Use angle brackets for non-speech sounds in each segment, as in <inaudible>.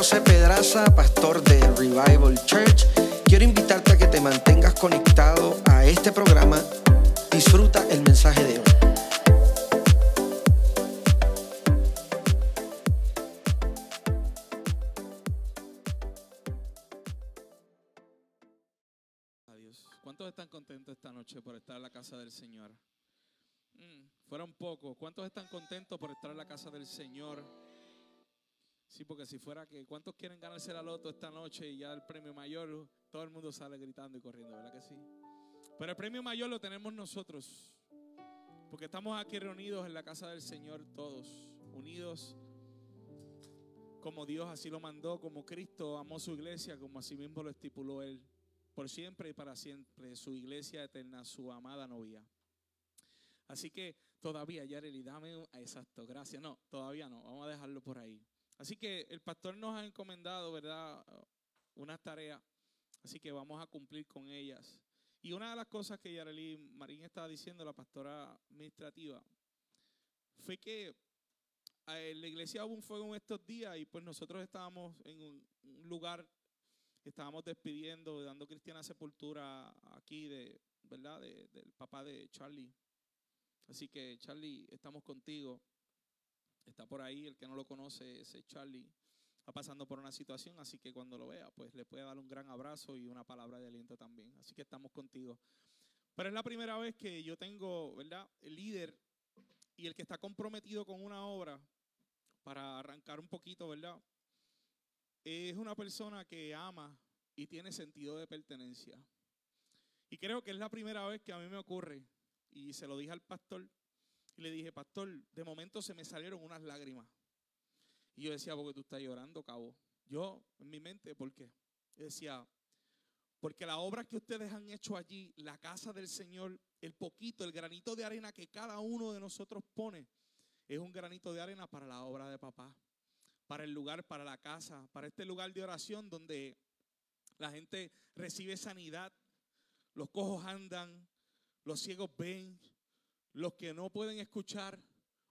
José Pedraza, pastor de Revival Church. Quiero invitarte a que te mantengas conectado a este programa. Disfruta el mensaje de hoy. Adiós. ¿Cuántos están contentos esta noche por estar en la casa del Señor? Mm, fueron pocos. ¿Cuántos están contentos por estar en la casa del Señor? Sí, porque si fuera que, ¿cuántos quieren ganarse la loto esta noche y ya el premio mayor, todo el mundo sale gritando y corriendo, ¿verdad que sí? Pero el premio mayor lo tenemos nosotros, porque estamos aquí reunidos en la casa del Señor todos, unidos como Dios así lo mandó, como Cristo amó su iglesia, como así mismo lo estipuló Él, por siempre y para siempre, su iglesia eterna, su amada novia. Así que todavía, Yareli, dame, un- exacto, gracias, no, todavía no, vamos a dejarlo por ahí. Así que el pastor nos ha encomendado, ¿verdad? Unas tareas. Así que vamos a cumplir con ellas. Y una de las cosas que Yareli Marín estaba diciendo, la pastora administrativa, fue que eh, la iglesia hubo un fuego en estos días y pues nosotros estábamos en un, lugar, estábamos despidiendo, dando cristiana sepultura aquí de, ¿verdad? De- del papá de Charlie. Así que Charlie, estamos contigo. Está por ahí, el que no lo conoce, ese Charlie, está pasando por una situación, así que cuando lo vea, pues le puede dar un gran abrazo y una palabra de aliento también. Así que estamos contigo. Pero es la primera vez que yo tengo, ¿verdad? El líder y el que está comprometido con una obra para arrancar un poquito, ¿verdad? Es una persona que ama y tiene sentido de pertenencia. Y creo que es la primera vez que a mí me ocurre, y se lo dije al pastor, y le dije, pastor, de momento se me salieron unas lágrimas. Y yo decía, porque tú estás llorando, cabo. Yo, en mi mente, ¿por qué? Decía, porque la obra que ustedes han hecho allí, la casa del Señor, el poquito, el granito de arena que cada uno de nosotros pone, es un granito de arena para la obra de papá, para el lugar, para la casa, para este lugar de oración donde la gente recibe sanidad, los cojos andan, los ciegos ven, los que no pueden escuchar,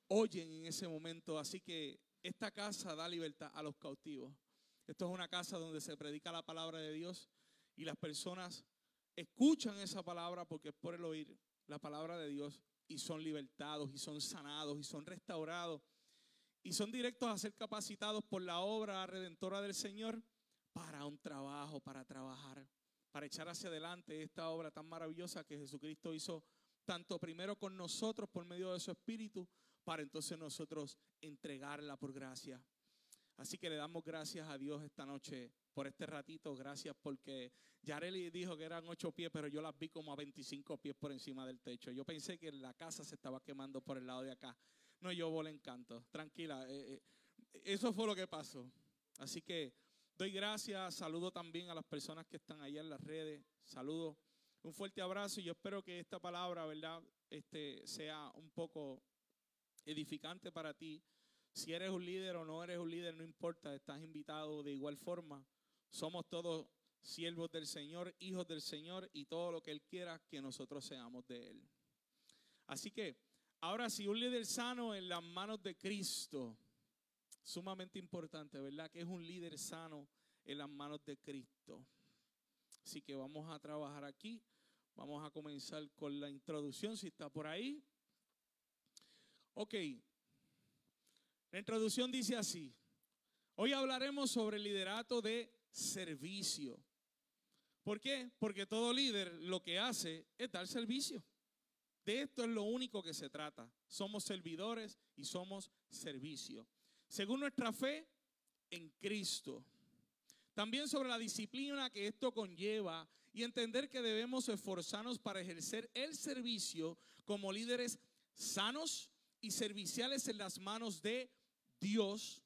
oyen en ese momento. Así que esta casa da libertad a los cautivos. Esto es una casa donde se predica la palabra de Dios y las personas escuchan esa palabra porque es por el oír la palabra de Dios y son libertados y son sanados y son restaurados y son directos a ser capacitados por la obra redentora del Señor para un trabajo, para trabajar, para echar hacia adelante esta obra tan maravillosa que Jesucristo hizo tanto primero con nosotros por medio de su Espíritu, para entonces nosotros entregarla por gracia. Así que le damos gracias a Dios esta noche por este ratito. Gracias porque Yareli dijo que eran ocho pies, pero yo las vi como a 25 pies por encima del techo. Yo pensé que la casa se estaba quemando por el lado de acá. No, yo volé en canto. Tranquila, eh, eh, eso fue lo que pasó. Así que doy gracias. Saludo también a las personas que están allá en las redes. Saludo. Un fuerte abrazo y yo espero que esta palabra, ¿verdad? Este, sea un poco edificante para ti. Si eres un líder o no eres un líder, no importa, estás invitado de igual forma. Somos todos siervos del Señor, hijos del Señor y todo lo que Él quiera que nosotros seamos de Él. Así que, ahora si un líder sano en las manos de Cristo, sumamente importante, ¿verdad? Que es un líder sano en las manos de Cristo. Así que vamos a trabajar aquí. Vamos a comenzar con la introducción, si está por ahí. Ok. La introducción dice así. Hoy hablaremos sobre el liderato de servicio. ¿Por qué? Porque todo líder lo que hace es dar servicio. De esto es lo único que se trata. Somos servidores y somos servicio. Según nuestra fe en Cristo. También sobre la disciplina que esto conlleva y entender que debemos esforzarnos para ejercer el servicio como líderes sanos y serviciales en las manos de Dios,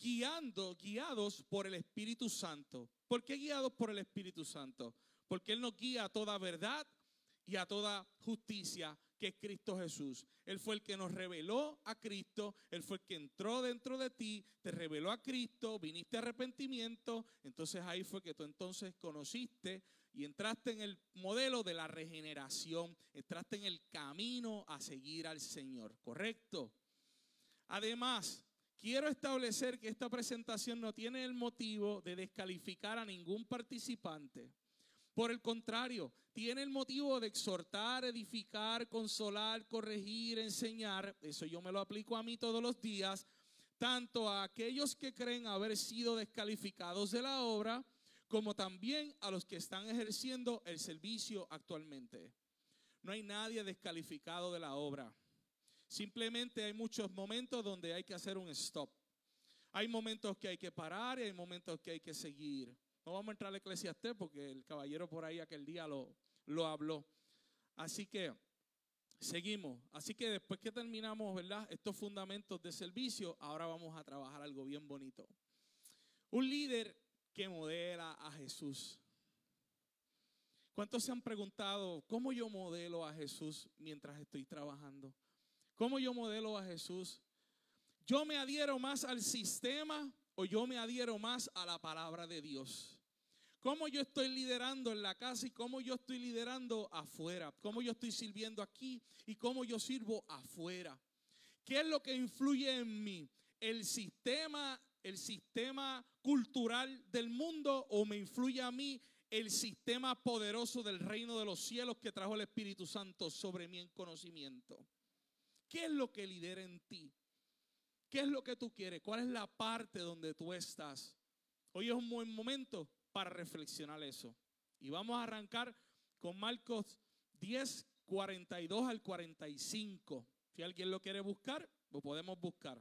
guiando, guiados por el Espíritu Santo. ¿Por qué guiados por el Espíritu Santo? Porque Él nos guía a toda verdad y a toda justicia que es Cristo Jesús. Él fue el que nos reveló a Cristo, Él fue el que entró dentro de ti, te reveló a Cristo, viniste a arrepentimiento, entonces ahí fue que tú entonces conociste y entraste en el modelo de la regeneración, entraste en el camino a seguir al Señor, ¿correcto? Además, quiero establecer que esta presentación no tiene el motivo de descalificar a ningún participante. Por el contrario, tiene el motivo de exhortar, edificar, consolar, corregir, enseñar. Eso yo me lo aplico a mí todos los días, tanto a aquellos que creen haber sido descalificados de la obra, como también a los que están ejerciendo el servicio actualmente. No hay nadie descalificado de la obra. Simplemente hay muchos momentos donde hay que hacer un stop. Hay momentos que hay que parar y hay momentos que hay que seguir. No vamos a entrar a Eclesiastés porque el caballero por ahí aquel día lo, lo habló. Así que seguimos. Así que después que terminamos, ¿verdad? Estos fundamentos de servicio, ahora vamos a trabajar algo bien bonito. Un líder que modela a Jesús. ¿Cuántos se han preguntado cómo yo modelo a Jesús mientras estoy trabajando? ¿Cómo yo modelo a Jesús? ¿Yo me adhiero más al sistema o yo me adhiero más a la palabra de Dios? ¿Cómo yo estoy liderando en la casa y cómo yo estoy liderando afuera? ¿Cómo yo estoy sirviendo aquí y cómo yo sirvo afuera? ¿Qué es lo que influye en mí? ¿El sistema, el sistema cultural del mundo o me influye a mí el sistema poderoso del reino de los cielos que trajo el Espíritu Santo sobre mí en conocimiento? ¿Qué es lo que lidera en ti? ¿Qué es lo que tú quieres? ¿Cuál es la parte donde tú estás? Hoy es un buen momento para reflexionar eso. Y vamos a arrancar con Marcos 10, 42 al 45. Si alguien lo quiere buscar, lo podemos buscar.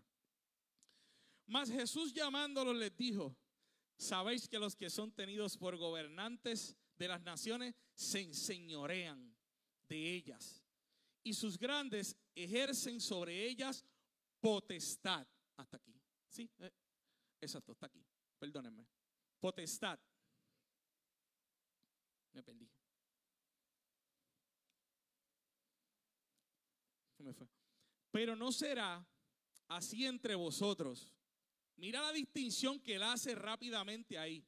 Mas Jesús llamándolos les dijo, sabéis que los que son tenidos por gobernantes de las naciones se enseñorean de ellas y sus grandes ejercen sobre ellas potestad. Hasta aquí. Sí, eh, exacto, está aquí. Perdónenme. Potestad. Me perdí. Pero no será así entre vosotros. Mira la distinción que él hace rápidamente ahí.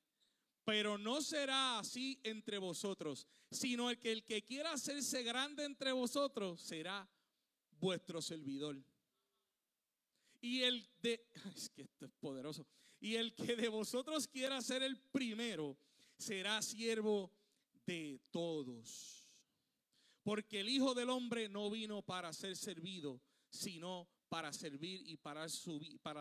Pero no será así entre vosotros, sino el que el que quiera hacerse grande entre vosotros será vuestro servidor. Y el de, <laughs> es que esto es poderoso. Y el que de vosotros quiera ser el primero será siervo de todos. Porque el Hijo del Hombre no vino para ser servido, sino para servir y para,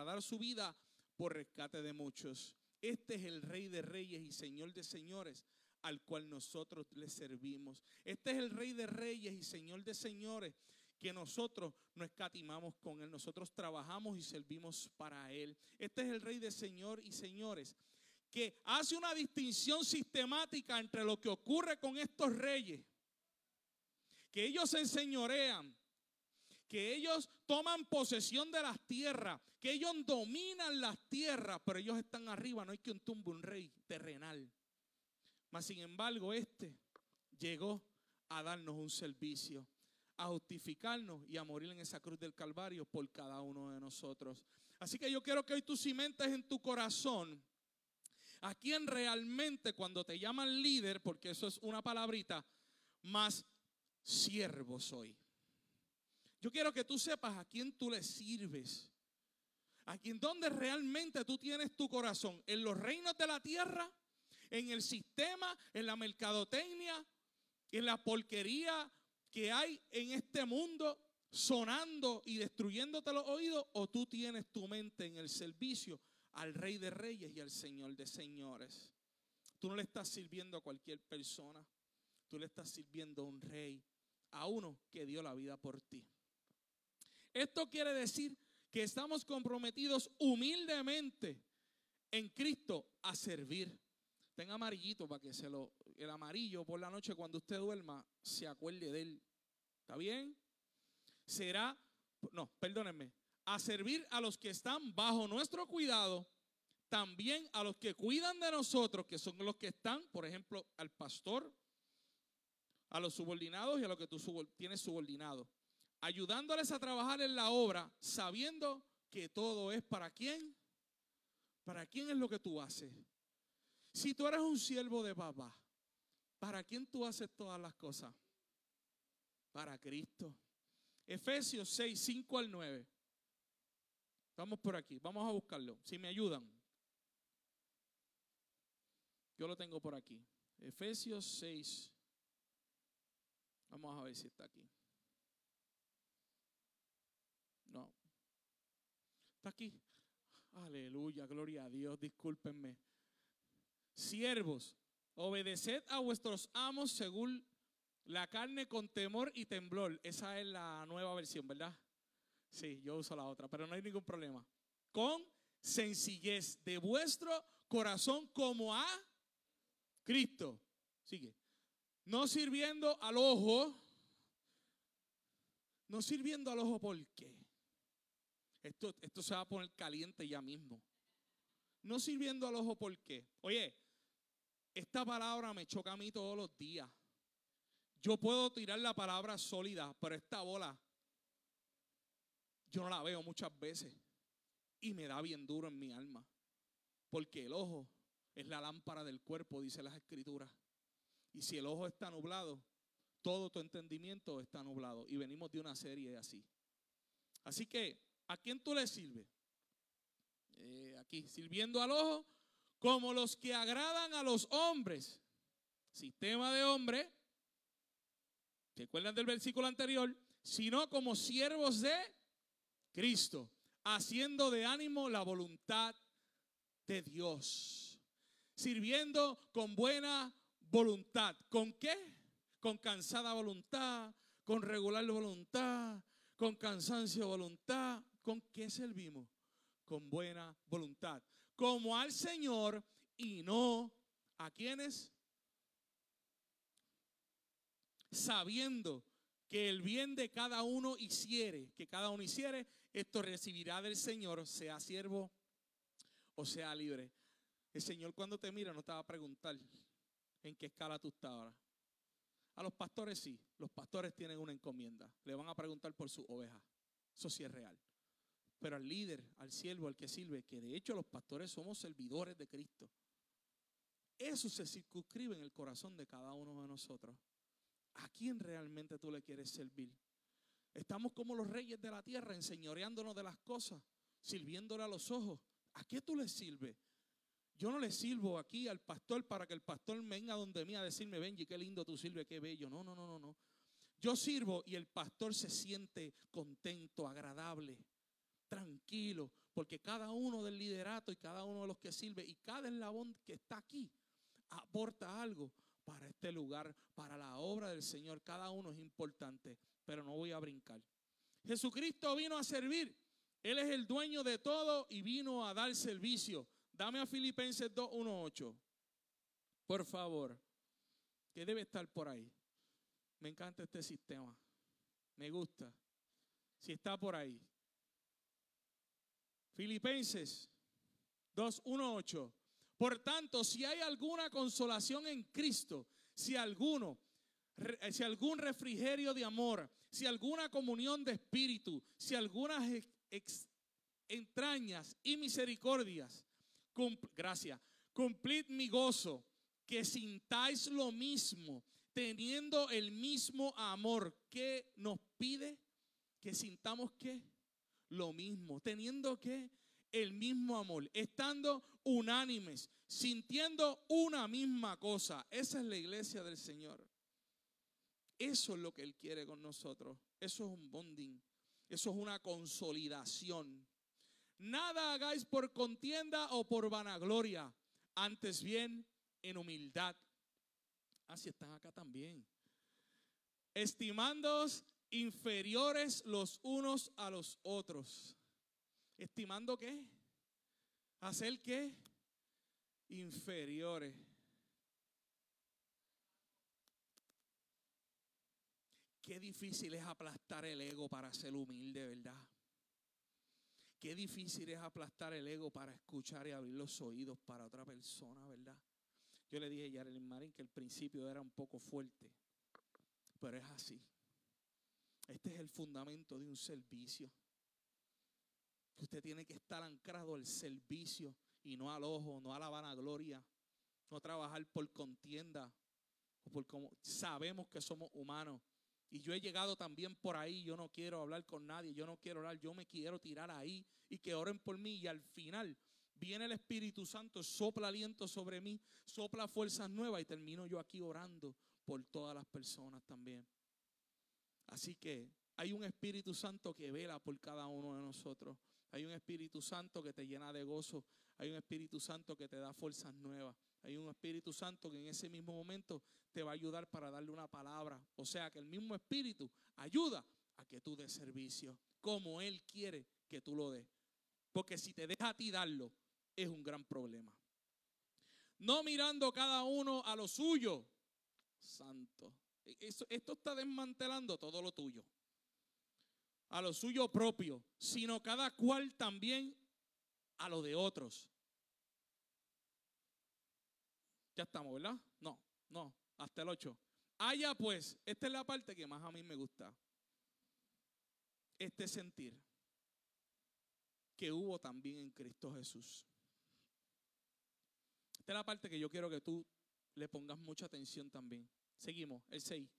dar su vida por rescate de muchos. Este es el Rey de Reyes y Señor de Señores al cual nosotros le servimos. Este es el Rey de Reyes y Señor de Señores que nosotros no escatimamos con Él. Nosotros trabajamos y servimos para Él. Este es el Rey de Señor y Señores que hace una distinción sistemática entre lo que ocurre con estos reyes, que ellos se enseñorean, que ellos toman posesión de las tierras, que ellos dominan las tierras, pero ellos están arriba, no hay que un tumbe un rey terrenal. Mas sin embargo, este llegó a darnos un servicio, a justificarnos y a morir en esa cruz del Calvario por cada uno de nosotros. Así que yo quiero que hoy tú cimentes en tu corazón a quien realmente cuando te llaman líder, porque eso es una palabrita, más siervo soy. Yo quiero que tú sepas a quién tú le sirves. A quien donde realmente tú tienes tu corazón. En los reinos de la tierra, en el sistema, en la mercadotecnia, en la porquería que hay en este mundo sonando y destruyéndote los oídos, o tú tienes tu mente en el servicio al Rey de Reyes y al Señor de Señores. Tú no le estás sirviendo a cualquier persona, tú le estás sirviendo a un rey, a uno que dio la vida por ti. Esto quiere decir que estamos comprometidos humildemente en Cristo a servir. Tenga amarillito para que se lo, el amarillo por la noche cuando usted duerma se acuerde de él. ¿Está bien? Será, no, perdónenme, a servir a los que están bajo nuestro cuidado, también a los que cuidan de nosotros, que son los que están, por ejemplo, al pastor, a los subordinados y a los que tú tienes subordinados ayudándoles a trabajar en la obra, sabiendo que todo es para quién. ¿Para quién es lo que tú haces? Si tú eres un siervo de papá, ¿para quién tú haces todas las cosas? Para Cristo. Efesios 6, 5 al 9. Vamos por aquí, vamos a buscarlo. Si me ayudan. Yo lo tengo por aquí. Efesios 6. Vamos a ver si está aquí. No. Está aquí. Aleluya, gloria a Dios, discúlpenme. Siervos, obedeced a vuestros amos según la carne con temor y temblor. Esa es la nueva versión, ¿verdad? Sí, yo uso la otra, pero no hay ningún problema. Con sencillez de vuestro corazón como a Cristo. Sigue. No sirviendo al ojo. No sirviendo al ojo, ¿por qué? Esto, esto se va a poner caliente ya mismo. No sirviendo al ojo, ¿por qué? Oye, esta palabra me choca a mí todos los días. Yo puedo tirar la palabra sólida, pero esta bola yo no la veo muchas veces y me da bien duro en mi alma. Porque el ojo es la lámpara del cuerpo, dice las escrituras. Y si el ojo está nublado, todo tu entendimiento está nublado. Y venimos de una serie así. Así que, ¿a quién tú le sirves? Eh, aquí, sirviendo al ojo, como los que agradan a los hombres. Sistema de hombre. ¿Se acuerdan del versículo anterior? Sino como siervos de Cristo, haciendo de ánimo la voluntad de Dios, sirviendo con buena voluntad. ¿Con qué? Con cansada voluntad, con regular voluntad, con cansancio voluntad. ¿Con qué servimos? Con buena voluntad. Como al Señor y no a quienes, sabiendo que el bien de cada uno hiciere, que cada uno hiciere, esto recibirá del Señor, sea siervo o sea libre. El Señor cuando te mira no te va a preguntar en qué escala tú estás ahora. A los pastores sí, los pastores tienen una encomienda. Le van a preguntar por su oveja. Eso sí es real. Pero al líder, al siervo, al que sirve, que de hecho los pastores somos servidores de Cristo. Eso se circunscribe en el corazón de cada uno de nosotros. ¿A quién realmente tú le quieres servir? Estamos como los reyes de la tierra, enseñoreándonos de las cosas, sirviéndole a los ojos. ¿A qué tú le sirves? Yo no le sirvo aquí al pastor para que el pastor venga donde mí a decirme, Benji, qué lindo tú sirves, qué bello. No, no, no, no, no. Yo sirvo y el pastor se siente contento, agradable, tranquilo, porque cada uno del liderato y cada uno de los que sirve y cada eslabón que está aquí aporta algo para este lugar, para la obra del Señor. Cada uno es importante, pero no voy a brincar. Jesucristo vino a servir. Él es el dueño de todo y vino a dar servicio. Dame a Filipenses 2.1.8. Por favor. Que debe estar por ahí. Me encanta este sistema. Me gusta. Si está por ahí. Filipenses 2.1.8. Por tanto, si hay alguna consolación en Cristo, si alguno, si algún refrigerio de amor, si alguna comunión de espíritu, si algunas entrañas y misericordias, gracias, cumplid mi gozo, que sintáis lo mismo, teniendo el mismo amor que nos pide, que sintamos que lo mismo, teniendo que el mismo amor, estando unánimes, sintiendo una misma cosa. Esa es la iglesia del Señor. Eso es lo que Él quiere con nosotros. Eso es un bonding. Eso es una consolidación. Nada hagáis por contienda o por vanagloria. Antes bien, en humildad. Así están acá también. Estimándoos inferiores los unos a los otros estimando qué? Hacer qué? Inferiores. Qué difícil es aplastar el ego para ser humilde, ¿verdad? Qué difícil es aplastar el ego para escuchar y abrir los oídos para otra persona, ¿verdad? Yo le dije a Yarelin Marín que el principio era un poco fuerte, pero es así. Este es el fundamento de un servicio usted tiene que estar anclado al servicio y no al ojo, no a la vanagloria, no trabajar por contienda o por como sabemos que somos humanos Y yo he llegado también por ahí, yo no quiero hablar con nadie, yo no quiero orar, yo me quiero tirar ahí y que oren por mí y al final viene el Espíritu Santo, sopla aliento sobre mí, sopla fuerzas nuevas y termino yo aquí orando por todas las personas también. Así que hay un Espíritu Santo que vela por cada uno de nosotros. Hay un Espíritu Santo que te llena de gozo. Hay un Espíritu Santo que te da fuerzas nuevas. Hay un Espíritu Santo que en ese mismo momento te va a ayudar para darle una palabra. O sea que el mismo Espíritu ayuda a que tú des servicio como Él quiere que tú lo des. Porque si te deja a ti darlo, es un gran problema. No mirando cada uno a lo suyo. Santo. E-, esto está desmantelando todo lo tuyo. A lo suyo propio. Sino cada cual también a lo de otros. Ya estamos, ¿verdad? No, no, hasta el 8. Haya pues, esta es la parte que más a mí me gusta. Este sentir que hubo también en Cristo Jesús. Esta es la parte que yo quiero que tú le pongas mucha atención también. Seguimos, el 6.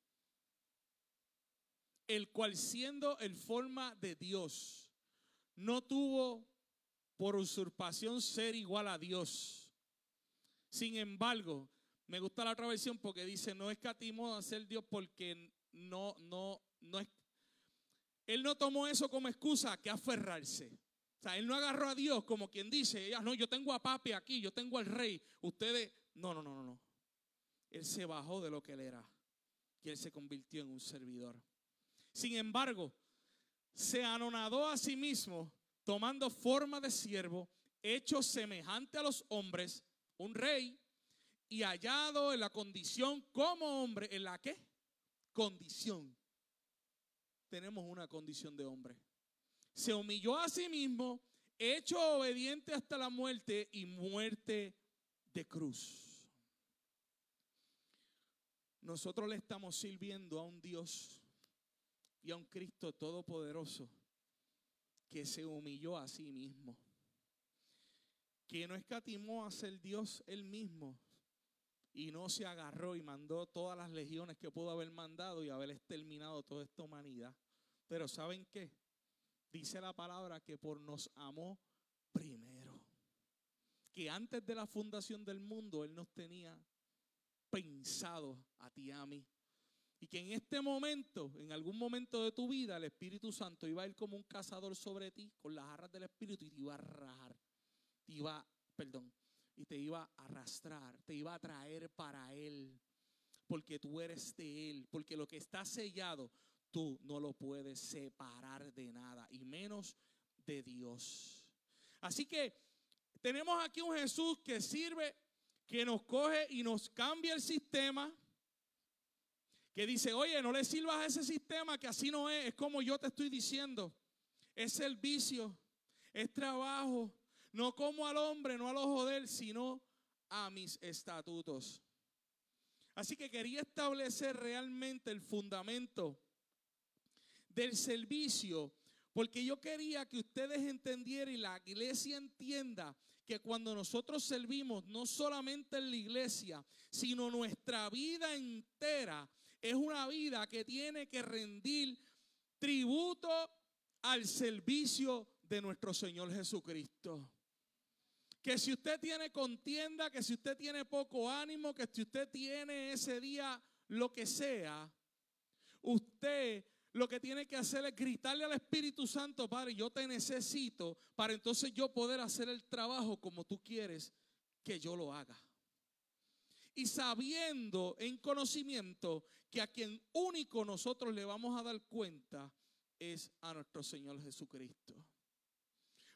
El cual siendo el forma de Dios, no tuvo por usurpación ser igual a Dios sin embargo, me gusta la otra versión porque dice, no escatimó a ser Dios porque no, no, no es... Él no tomó eso como excusa que aferrarse. O sea, él no agarró a Dios como quien dice, no, yo tengo a papi aquí, yo tengo al rey. Ustedes, no, no, no, no, no. Él se bajó de lo que él era y él se convirtió en un servidor. Sin embargo, se anonadó a sí mismo, tomando forma de siervo, hecho semejante a los hombres un rey y hallado en la condición como hombre, ¿en la qué? Condición. Tenemos una condición de hombre. Se humilló a sí mismo, hecho obediente hasta la muerte y muerte de cruz. Nosotros le estamos sirviendo a un Dios y a un Cristo todopoderoso que se humilló a sí mismo que no escatimó a ser Dios él mismo y no se agarró y mandó todas las legiones que pudo haber mandado y haber exterminado toda esta humanidad. Pero ¿saben qué? Dice la palabra que por nos amó primero. Que antes de la fundación del mundo Él nos tenía pensado a ti y a mí. Y que en este momento, en algún momento de tu vida, el Espíritu Santo iba a ir como un cazador sobre ti con las arras del Espíritu y te iba a rajar te iba, perdón, y te iba a arrastrar, te iba a traer para Él, porque tú eres de Él, porque lo que está sellado, tú no lo puedes separar de nada, y menos de Dios. Así que tenemos aquí un Jesús que sirve, que nos coge y nos cambia el sistema, que dice, oye, no le sirvas a ese sistema que así no es, es como yo te estoy diciendo, es servicio, es trabajo, no como al hombre, no al ojo de él, sino a mis estatutos. Así que quería establecer realmente el fundamento del servicio, porque yo quería que ustedes entendieran y la iglesia entienda que cuando nosotros servimos, no solamente en la iglesia, sino nuestra vida entera, es una vida que tiene que rendir tributo al servicio de nuestro Señor Jesucristo que si usted tiene contienda, que si usted tiene poco ánimo, que si usted tiene ese día lo que sea, usted lo que tiene que hacer es gritarle al Espíritu Santo, Padre, yo te necesito para entonces yo poder hacer el trabajo como tú quieres que yo lo haga. Y sabiendo en conocimiento que a quien único nosotros le vamos a dar cuenta es a nuestro Señor Jesucristo.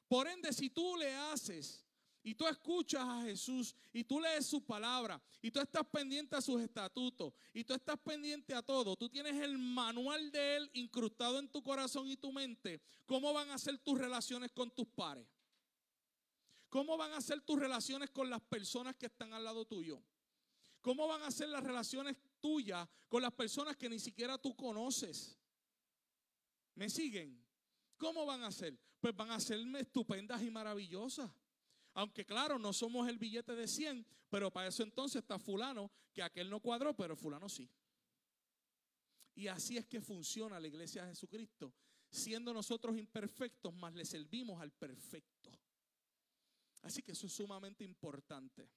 Por ende, si tú le haces y tú escuchas a Jesús y tú lees su palabra y tú estás pendiente a sus estatutos y tú estás pendiente a todo, tú tienes el manual de Él incrustado en tu corazón y tu mente, ¿cómo van a ser tus relaciones con tus pares? ¿Cómo van a ser tus relaciones con las personas que están al lado tuyo? ¿Cómo van a ser las relaciones tuyas con las personas que ni siquiera tú conoces? ¿Me siguen? ¿Cómo van a ser? Pues van a ser estupendas y maravillosas. Aunque claro, no somos el billete de 100, pero para eso entonces está fulano, que aquel no cuadró, pero fulano sí. Y así es que funciona la iglesia de Jesucristo. Siendo nosotros imperfectos, más le servimos al perfecto. Así que eso es sumamente importante.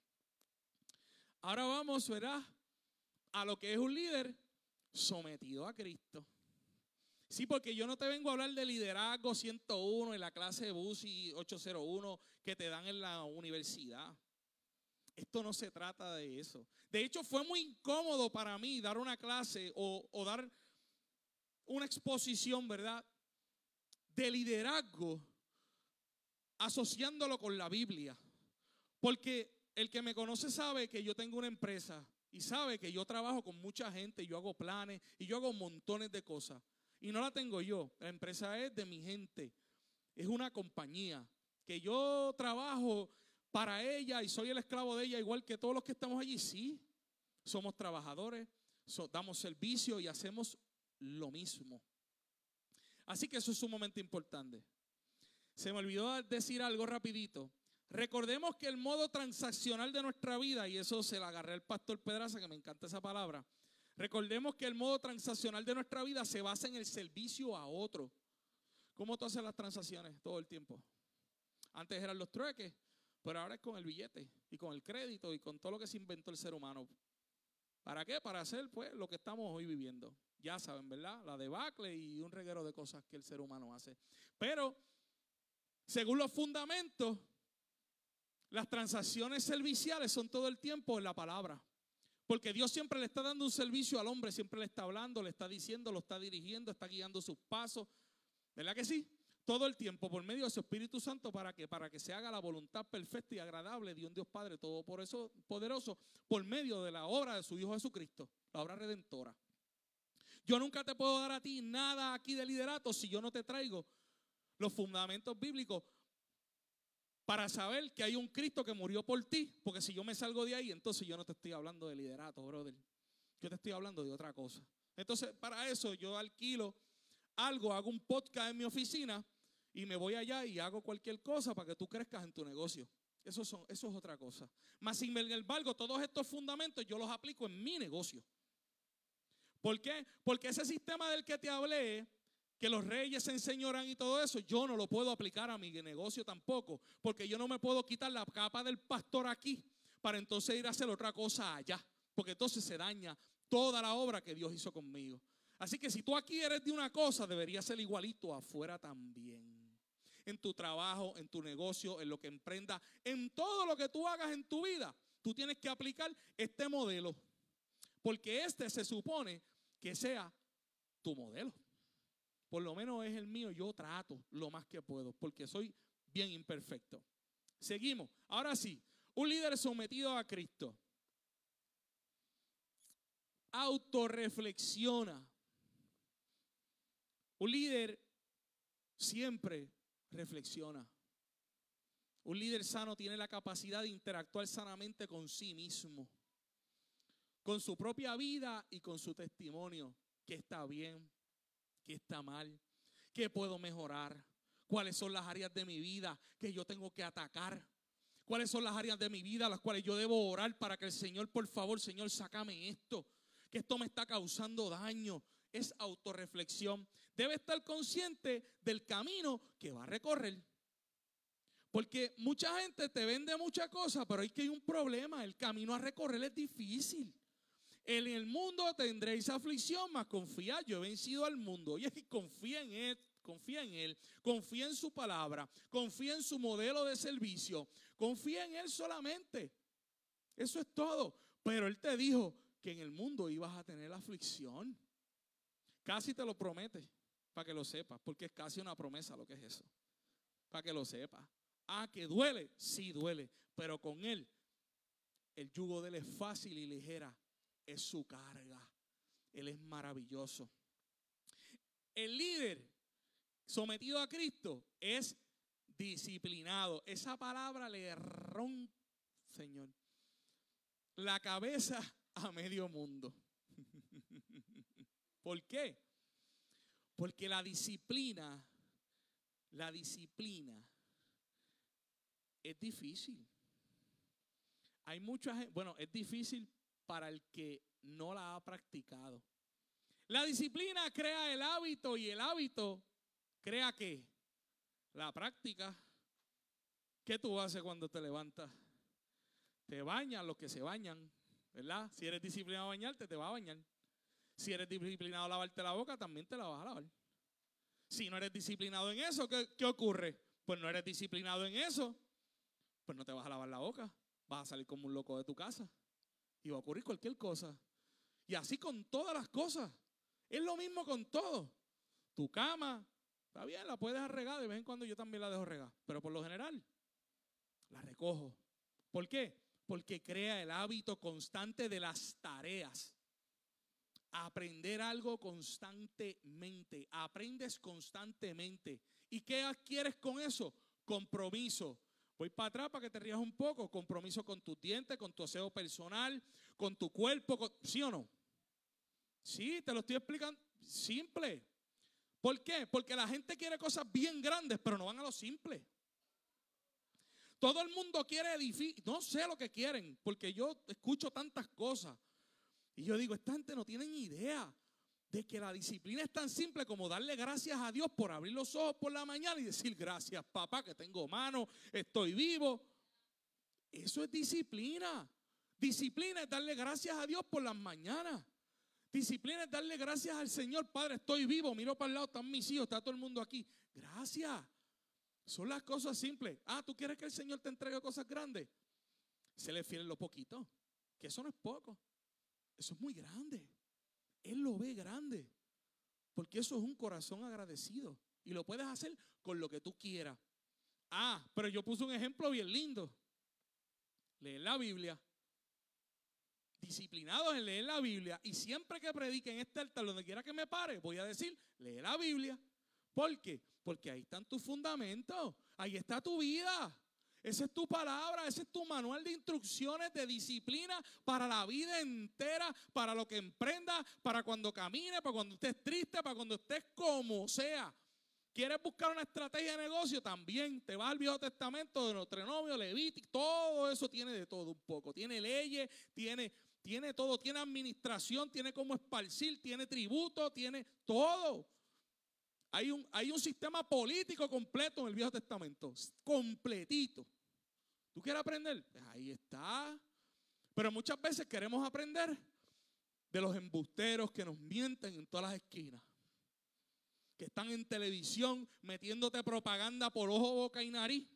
Ahora vamos, ¿verdad? A lo que es un líder sometido a Cristo. Sí, porque yo no te vengo a hablar de liderazgo 101 en la clase de BUSI 801 que te dan en la universidad. Esto no se trata de eso. De hecho, fue muy incómodo para mí dar una clase o, o dar una exposición, ¿verdad? De liderazgo asociándolo con la Biblia. Porque el que me conoce sabe que yo tengo una empresa y sabe que yo trabajo con mucha gente, yo hago planes y yo hago montones de cosas. Y no la tengo yo, la empresa es de mi gente, es una compañía que yo trabajo para ella y soy el esclavo de ella igual que todos los que estamos allí. Sí, somos trabajadores, damos servicio y hacemos lo mismo. Así que eso es sumamente importante. Se me olvidó decir algo rapidito. Recordemos que el modo transaccional de nuestra vida, y eso se lo agarré al pastor Pedraza, que me encanta esa palabra. Recordemos que el modo transaccional de nuestra vida se basa en el servicio a otro. ¿Cómo tú haces las transacciones todo el tiempo? Antes eran los trueques, pero ahora es con el billete y con el crédito y con todo lo que se inventó el ser humano. ¿Para qué? Para hacer pues lo que estamos hoy viviendo. Ya saben, ¿verdad? La debacle y un reguero de cosas que el ser humano hace. Pero, según los fundamentos, las transacciones serviciales son todo el tiempo en la palabra. Porque Dios siempre le está dando un servicio al hombre, siempre le está hablando, le está diciendo, lo está dirigiendo, está guiando sus pasos. ¿Verdad que sí? Todo el tiempo por medio de su Espíritu Santo para que para que se haga la voluntad perfecta y agradable de un Dios Padre todo por eso poderoso por medio de la obra de su Hijo Jesucristo, la obra redentora. Yo nunca te puedo dar a ti nada aquí de liderato si yo no te traigo los fundamentos bíblicos para saber que hay un Cristo que murió por ti, porque si yo me salgo de ahí, entonces yo no te estoy hablando de liderato, brother. Yo te estoy hablando de otra cosa. Entonces, para eso yo alquilo algo, hago un podcast en mi oficina y me voy allá y hago cualquier cosa para que tú crezcas en tu negocio. Eso, son, eso es otra cosa. Más sin embargo, todos estos fundamentos yo los aplico en mi negocio. ¿Por qué? Porque ese sistema del que te hablé que los reyes se enseñoran y todo eso, yo no lo puedo aplicar a mi negocio tampoco, porque yo no me puedo quitar la capa del pastor aquí para entonces ir a hacer otra cosa allá, porque entonces se daña toda la obra que Dios hizo conmigo. Así que si tú aquí eres de una cosa, debería ser igualito afuera también. En tu trabajo, en tu negocio, en lo que emprenda, en todo lo que tú hagas en tu vida, tú tienes que aplicar este modelo, porque este se supone que sea tu modelo por lo menos es el mío, yo trato lo más que puedo, porque soy bien imperfecto. Seguimos. Ahora sí, un líder sometido a Cristo. Autorreflexiona. Un líder siempre reflexiona. Un líder sano tiene la capacidad de interactuar sanamente con sí mismo, con su propia vida y con su testimonio, que está bien, qué está mal, qué puedo mejorar, cuáles son las áreas de mi vida que yo tengo que atacar. ¿Cuáles son las áreas de mi vida las cuales yo debo orar para que el Señor, por favor, Señor, sácame esto, que esto me está causando daño? Es autorreflexión. Debe estar consciente del camino que va a recorrer. Porque mucha gente te vende muchas cosas, pero hay que hay un problema. El camino a recorrer es difícil. En el mundo tendréis aflicción, mas confía, yo he vencido al mundo. <laughs> Y confía en Él, confía en Él, confía en su palabra, confía en su modelo de servicio, confía en Él solamente. Eso es todo. Pero Él te dijo que en el mundo ibas a tener aflicción. Casi te lo promete, para que lo sepas, porque es casi una promesa lo que es eso. Para que lo sepas. Ah, que duele, sí duele, pero con Él el yugo de Él es fácil y ligera es su carga. Él es maravilloso. El líder sometido a Cristo es disciplinado. Esa palabra le rompe, Señor, la cabeza a medio mundo. <laughs> ¿Por qué? Porque la disciplina, la disciplina es difícil. Hay mucha gente, bueno, es difícil para el que no la ha practicado. La disciplina crea el hábito y el hábito crea qué? La práctica. ¿Qué tú haces cuando te levantas? Te bañas los que se bañan, ¿verdad? Si eres disciplinado a bañarte, te vas a bañar. Si eres disciplinado a lavarte la boca, también te la vas a lavar. Si no eres disciplinado en eso, ¿qué, ¿qué, ocurre? Pues no eres disciplinado en eso, pues no te vas a lavar la boca. Vas a salir como un loco de tu casa. Y va a ocurrir cualquier cosa. Y así con todas las cosas. Es lo mismo con todo. Tu cama, está bien, la puedes regar. De vez en cuando yo también la dejo regar. Pero por lo general, la recojo. ¿Por qué? Porque crea el hábito constante de las tareas aprender algo constantemente. Aprendes constantemente. ¿Y qué adquieres con eso? Compromiso. Voy para atrás para que te rías un poco. Compromiso con tus dientes, con tu aseo personal, con tu cuerpo. ¿Sí o no? Sí, te lo estoy explicando. Simple. ¿Por qué? Porque la gente quiere cosas bien grandes, pero no van a lo simple. Todo el mundo quiere edificar. No sé lo que quieren, porque yo escucho tantas cosas. Y yo digo, esta gente no tiene ni idea de que la disciplina es tan simple como darle gracias a Dios por abrir los ojos por la mañana y decir, gracias papá, que tengo mano, estoy vivo. Eso es disciplina. Disciplina es darle gracias a Dios por las mañanas. Disciplina es darle gracias al Señor, Padre, estoy vivo, miro para el lado, están mis hijos, está todo el mundo aquí. Gracias. Son las cosas simples. Ah, ¿tú quieres que el Señor te entregue cosas grandes? Se le fiel lo poquito, que eso no es poco. Eso es muy grande. Él lo ve grande. Porque eso es un corazón agradecido. Y lo puedes hacer con lo que tú quieras. Ah, pero yo puse un ejemplo bien lindo. Leer la Biblia. Disciplinados en leer la Biblia. Y siempre que predique en este altar, donde quiera que me pare, voy a decir, lee la Biblia. ¿Por qué? Porque ahí están tus fundamentos. Ahí está tu vida. Esa es tu palabra, ese es tu manual de instrucciones de disciplina para la vida entera, para lo que emprenda, para cuando camine, para cuando estés triste, para cuando estés como sea. ¿Quieres buscar una estrategia de negocio? También te vas al Viejo Testamento de Deuteronomio, Levítico, todo eso tiene de todo un poco. Tiene leyes, tiene, tiene todo, tiene administración, tiene cómo esparcir, tiene tributo, tiene todo. Hay un, hay un sistema político completo en el Viejo Testamento, completito. ¿Tú quieres aprender? Pues ahí está. Pero muchas veces queremos aprender de los embusteros que nos mienten en todas las esquinas. Que están en televisión metiéndote propaganda por ojo, boca y nariz.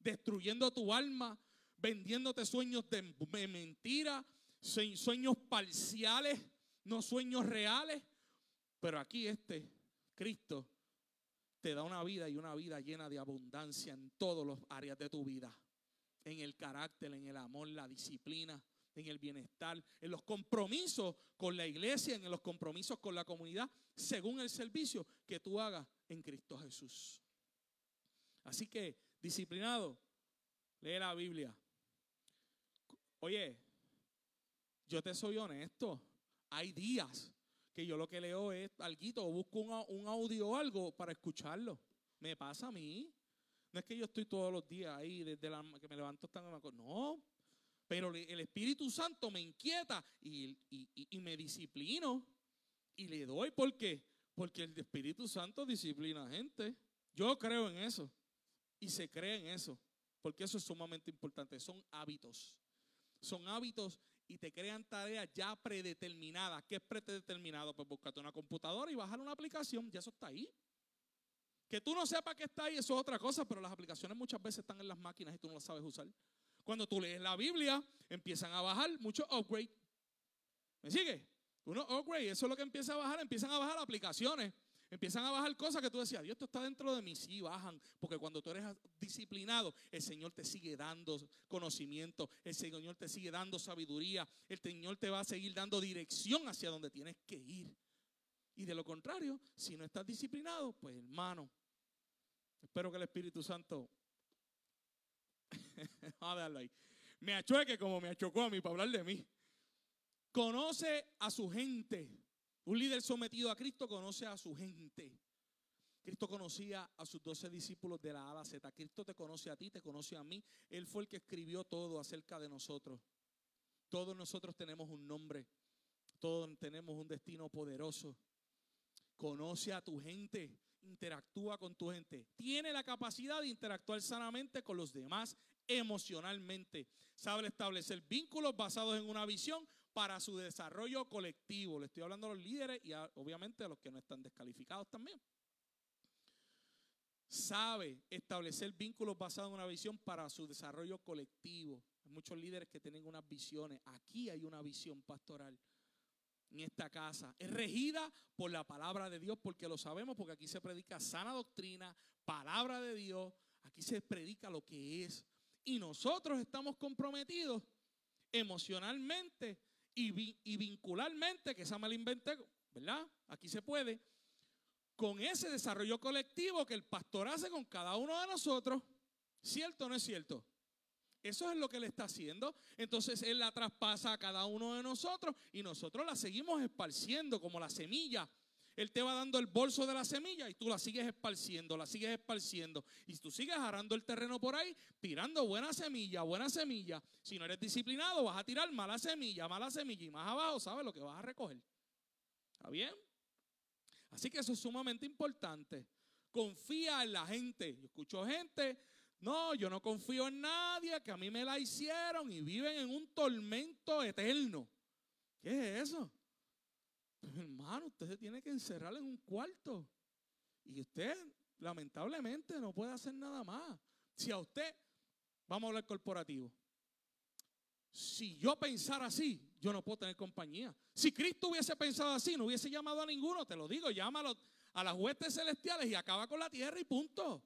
Destruyendo tu alma. Vendiéndote sueños de mentira. Sueños parciales. No sueños reales. Pero aquí este, Cristo, te da una vida y una vida llena de abundancia en todas las áreas de tu vida en el carácter, en el amor, la disciplina, en el bienestar, en los compromisos con la iglesia, en los compromisos con la comunidad, según el servicio que tú hagas en Cristo Jesús. Así que, disciplinado, lee la Biblia. Oye, yo te soy honesto, hay días que yo lo que leo es algo busco un, un audio o algo para escucharlo. Me pasa a mí. No es que yo estoy todos los días ahí, desde la, que me levanto hasta que No, pero el Espíritu Santo me inquieta y, me disciplino y le doy. ¿Por qué? Porque el Espíritu Santo disciplina a gente. Yo creo en eso y se cree en eso, porque eso es sumamente importante. Son hábitos. Son hábitos y te crean tareas ya predeterminadas. ¿Qué es predeterminado? Pues búscate una computadora y bajar una aplicación, ya eso está ahí. Que tú no sepas que está ahí, eso es otra cosa, pero las aplicaciones muchas veces están en las máquinas y tú no las sabes usar. Cuando tú lees la Biblia, empiezan a bajar muchos upgrades. ¿Me sigue? Uno upgrade, eso es lo que empieza a bajar, empiezan a bajar aplicaciones. Empiezan a bajar cosas que tú decías, Dios, esto está dentro de mí. Sí, bajan. Porque cuando tú eres disciplinado, el Señor te sigue dando conocimiento. El Señor te sigue dando sabiduría. El Señor te va a seguir dando dirección hacia donde tienes que ir. Y de lo contrario, si no estás disciplinado, pues hermano, Espero que el Espíritu Santo <laughs> ahí. Me achueque como me achocó a mí para hablar de mí. Conoce a su gente. Un líder sometido a Cristo conoce a su gente. Cristo conocía a sus doce discípulos de la A a la Z. Cristo te conoce a ti, te conoce a mí. Él fue el que escribió todo acerca de nosotros. Todos nosotros tenemos un nombre. Todos tenemos un destino poderoso. Conoce a tu gente, interactúa con tu gente. Tiene la capacidad de interactuar sanamente con los demás emocionalmente. Sabe establecer vínculos basados en una visión para su desarrollo colectivo. Le estoy hablando a los líderes y obviamente a los que no están descalificados también. Sabe establecer vínculos basados en una visión para su desarrollo colectivo. Hay muchos líderes que tienen unas visiones. Aquí hay una visión pastoral en esta casa. Es regida por la palabra de Dios porque lo sabemos, porque aquí se predica sana doctrina, palabra de Dios. Aquí se predica lo que es. Y nosotros estamos comprometidos emocionalmente y, y vincularmente, que esa me la inventé, ¿verdad? Aquí se puede, con ese desarrollo colectivo que el pastor hace con cada uno de nosotros. ¿Cierto o no es cierto? Eso es lo que él está haciendo. Entonces él la traspasa a cada uno de nosotros y nosotros la seguimos esparciendo como la semilla. Él te va dando el bolso de la semilla y tú la sigues esparciendo, la sigues esparciendo. Y tú sigues arando el terreno por ahí, tirando buena semilla, buena semilla. Si no eres disciplinado, vas a tirar mala semilla, mala semilla. Y más abajo, ¿sabes lo que vas a recoger? ¿Está bien? Así que eso es sumamente importante. Confía en la gente. Yo escucho gente, no, yo no confío en nadie, que a mí me la hicieron y viven en un tormento eterno. ¿Qué es eso? Pues, hermano, usted se tiene que encerrar en un cuarto. Y usted, lamentablemente, no puede hacer nada más. Si a usted, vamos a hablar corporativo. Si yo pensara así, yo no puedo tener compañía. Si Cristo hubiese pensado así, no hubiese llamado a ninguno, te lo digo, llámalo a las huestes celestiales y acaba con la tierra y punto.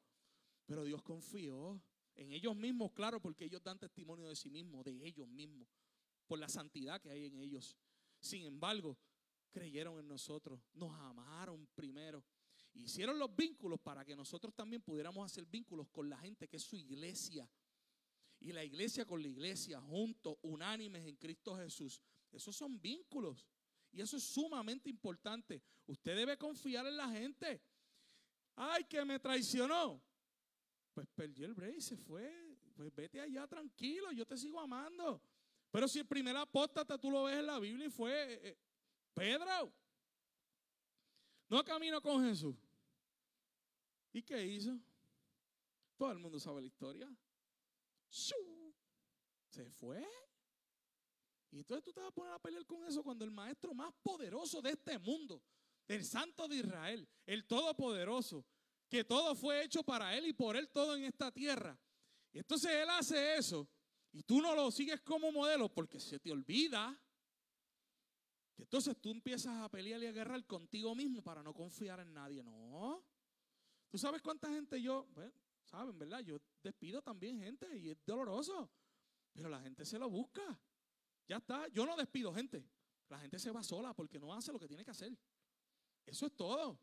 Pero Dios confió en ellos mismos, claro, porque ellos dan testimonio de sí mismos, de ellos mismos, por la santidad que hay en ellos. Sin embargo, creyeron en nosotros, nos amaron primero. Hicieron los vínculos para que nosotros también pudiéramos hacer vínculos con la gente que es su iglesia y la iglesia con la iglesia, juntos, unánimes en Cristo Jesús. Esos son vínculos. Y eso es sumamente importante. Usted debe confiar en la gente. Ay, que me traicionó. Pues perdió el break se fue. Pues vete allá tranquilo, yo te sigo amando. Pero si el primer apóstata tú lo ves en la Biblia y fue eh, eh, Pedro. No caminó con Jesús. ¿Y qué hizo? Todo el mundo sabe la historia. Se fue. Y entonces tú te vas a poner a pelear con eso cuando el maestro más poderoso de este mundo, el santo de Israel, el todopoderoso, que todo fue hecho para él y por él todo en esta tierra. Y entonces él hace eso y tú no lo sigues como modelo porque se te olvida. Que entonces tú empiezas a pelear y a guerrar contigo mismo para no confiar en nadie. No. ¿Tú sabes cuánta gente yo, saben, verdad? Yo despido también gente y es doloroso. Pero la gente se lo busca. Ya está. Yo no despido gente. La gente se va sola porque no hace lo que tiene que hacer. Eso es todo.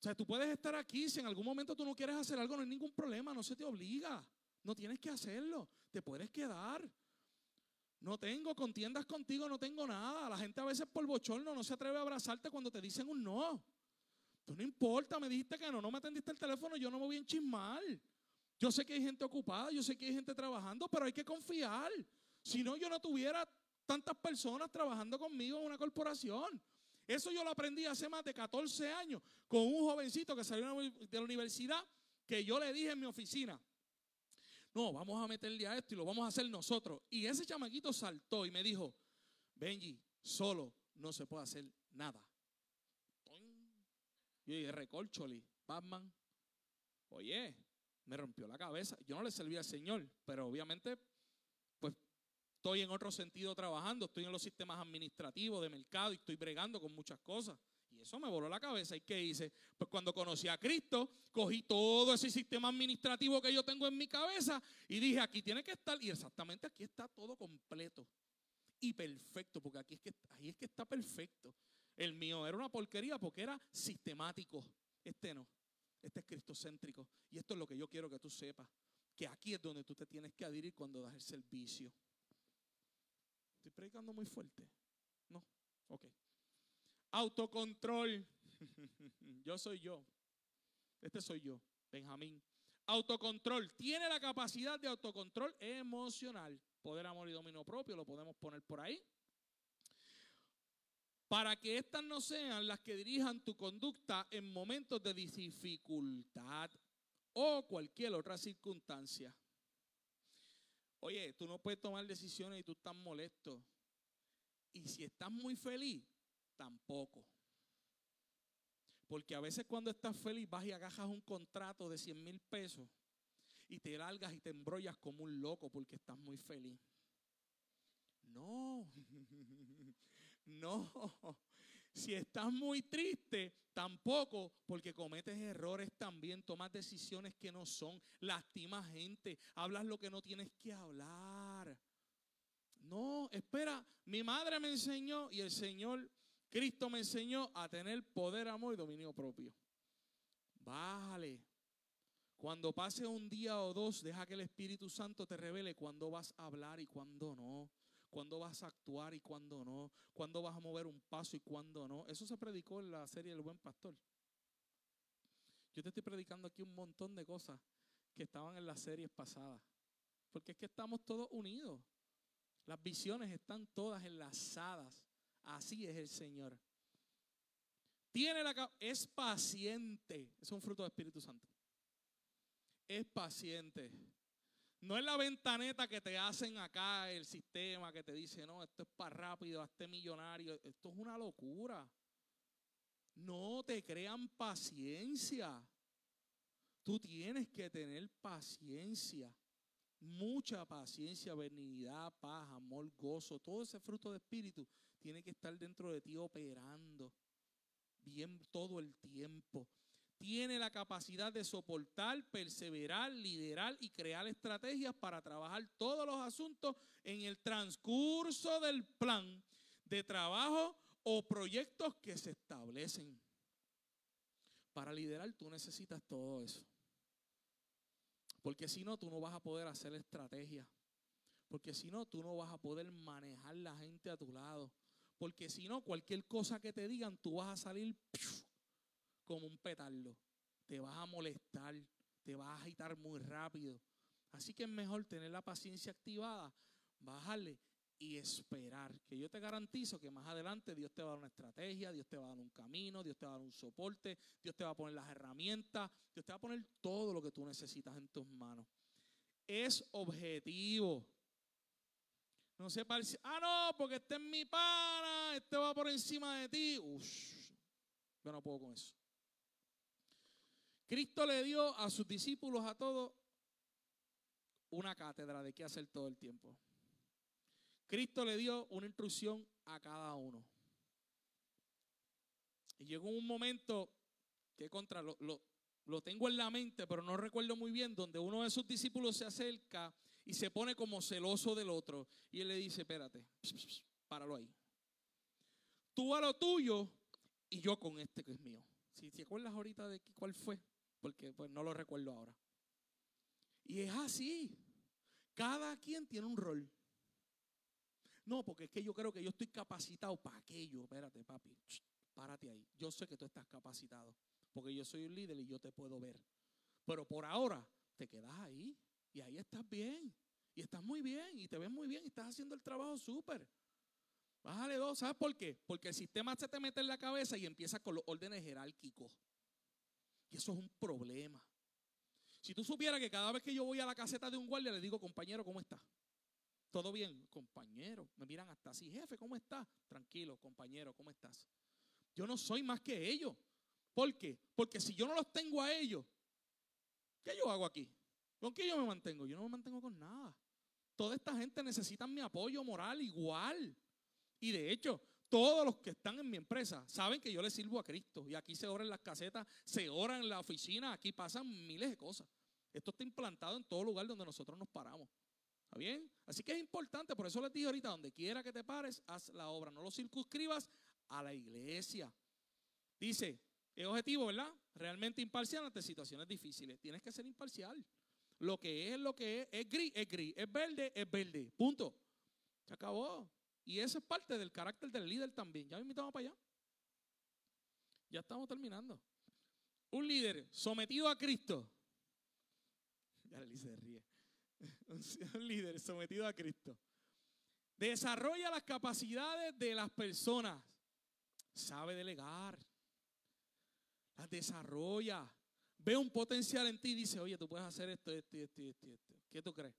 O sea, tú puedes estar aquí. Si en algún momento tú no quieres hacer algo, no hay ningún problema. No se te obliga. No tienes que hacerlo. Te puedes quedar. No tengo contiendas contigo, no tengo nada. La gente a veces por bochorno no se atreve a abrazarte cuando te dicen un no. Tú no importa, me dijiste que no, no me atendiste el teléfono, yo no me voy a enchismar. Yo sé que hay gente ocupada, yo sé que hay gente trabajando, pero hay que confiar. Si no, yo no tuviera tantas personas trabajando conmigo en una corporación. Eso yo lo aprendí hace más de 14 años con un jovencito que salió de la universidad que yo le dije en mi oficina, no, vamos a meterle a esto y lo vamos a hacer nosotros. Y ese chamaquito saltó y me dijo, Benji, solo no se puede hacer nada. Yo dije, recorcholi, Batman. Oye, me rompió la cabeza. Yo no le serví al Señor, pero obviamente, estoy en otro sentido trabajando, estoy en los sistemas administrativos de mercado y estoy bregando con muchas cosas. Y eso me voló la cabeza. ¿Y qué hice? Pues cuando conocí a Cristo, cogí todo ese sistema administrativo que yo tengo en mi cabeza y dije, aquí tiene que estar, y exactamente aquí está todo completo y perfecto, porque aquí es que, ahí es que está perfecto. El mío era una porquería porque era sistemático. Este no. Este es cristocéntrico. Y esto es lo que yo quiero que tú sepas. Que aquí es donde tú te tienes que adherir cuando das el servicio. ¿Estoy predicando muy fuerte? No. Ok. Autocontrol. <laughs> yo soy yo. Este soy yo, Benjamín. Autocontrol. Tiene la capacidad de autocontrol emocional. Poder, amor y dominio propio, lo podemos poner por ahí. para que éstas no sean las que dirijan tu conducta en momentos de dificultad o cualquier otra circunstancia. Oye, tú no puedes tomar decisiones y tú estás molesto. Y si estás muy feliz, tampoco. Porque a veces cuando estás feliz vas y agarras un contrato de 100 mil pesos y te largas y te embrollas como un loco porque estás muy feliz. No, <laughs> no. Si estás muy triste, tampoco, porque cometes errores también, tomas decisiones que no son, lastimas gente, hablas lo que no tienes que hablar. No, espera, mi madre me enseñó y el Señor, Cristo me enseñó a tener poder, amor y dominio propio. Bájale. Cuando pase un día o dos, deja que el Espíritu Santo te revele cuándo vas a hablar y cuándo no cuándo vas a actuar y cuándo no, cuándo vas a mover un paso y cuándo no. Eso se predicó en la serie El Buen Pastor. Yo te estoy predicando aquí un montón de cosas que estaban en las series pasadas. Porque es que estamos todos unidos. Las visiones están todas enlazadas. Así es el Señor. Tiene la es paciente. Es un fruto del Espíritu Santo. Es paciente. No es la ventaneta que te hacen acá el sistema que te dice, no, esto es para rápido, este millonario. Esto es una locura. No te crean paciencia. Tú tienes que tener paciencia. Mucha paciencia, benignidad, paz, amor, gozo. Todo ese fruto de espíritu tiene que estar dentro de ti operando bien todo el tiempo tiene la capacidad de soportar, perseverar, liderar y crear estrategias para trabajar todos los asuntos en el transcurso del plan de trabajo o proyectos que se establecen. Para liderar tú necesitas todo eso. Porque si no, tú no vas a poder hacer estrategia. Porque si no, tú no vas a poder manejar la gente a tu lado. Porque si no, cualquier cosa que te digan, tú vas a salir como un petardo. Te vas a molestar, te vas a agitar muy rápido. Así que es mejor tener la paciencia activada, bajarle y esperar. Que yo te garantizo que más adelante Dios te va a dar una estrategia, Dios te va a dar un camino, Dios te va a dar un soporte, Dios te va a poner las herramientas, Dios te va a poner todo lo que tú necesitas en tus manos. Es objetivo. No se parece, ah, no, porque este es mi pana, este va por encima de ti. Uf, yo no puedo con eso. Cristo le dio a sus discípulos, a todos, una cátedra de qué hacer todo el tiempo. Cristo le dio una instrucción a cada uno. Y llegó un momento que contra lo, lo, tengo en la mente, pero no recuerdo muy bien, donde uno de sus discípulos se acerca y se pone como celoso del otro. Y él le dice, espérate, páralo ahí. Tú a lo tuyo y yo con este que es mío. Si te acuerdas ahorita de cuál fue, porque pues no lo recuerdo ahora. Y es así. Cada quien tiene un rol. No, porque es que yo creo que yo estoy capacitado para aquello. Espérate, papi, párate ahí. Yo sé que tú estás capacitado, porque yo soy un líder y yo te puedo ver. Pero por ahora te quedas ahí y ahí estás bien. Y estás muy bien y te ves muy bien y estás haciendo el trabajo súper. Bájale dos, ¿sabes por qué? Porque el sistema se te mete en la cabeza y empieza con los órdenes jerárquicos. Y eso es un problema. Si tú supieras que cada vez que yo voy a la caseta de un guardia le digo, compañero, ¿cómo está? ¿Todo bien? Compañero. Me miran hasta así, jefe, ¿cómo está? Tranquilo, compañero, ¿cómo estás? Yo no soy más que ellos. ¿Por qué? Porque si yo no los tengo a ellos, ¿qué yo hago aquí? ¿Con qué yo me mantengo? Yo no me mantengo con nada. Toda esta gente necesita mi apoyo moral igual. Y de hecho, todos los que están en mi empresa saben que yo les sirvo a Cristo. Y aquí se oran las casetas, se oran en la oficina, aquí pasan miles de cosas. Esto está implantado en todo lugar donde nosotros nos paramos. ¿Está bien? Así que es importante, por eso les dije ahorita, donde quiera que te pares, haz la obra. No lo circunscribas a la iglesia. Dice, es objetivo, ¿verdad? Realmente imparcial ante situaciones difíciles. Tienes que ser imparcial. Lo que es, lo que es. Es gris, es gris. Es verde, es verde. Punto. Se acabó. Y eso es parte del carácter del líder también. Ya me invitamos para allá. Ya estamos terminando. Un líder sometido a Cristo. Ya le se ríe. <laughs> Un líder sometido a Cristo. Desarrolla las capacidades de las personas. sabe delegar, las desarrolla, ve un potencial en ti y dice, oye, tú puedes hacer esto, esto, esto, esto, esto. ¿Qué tú crees?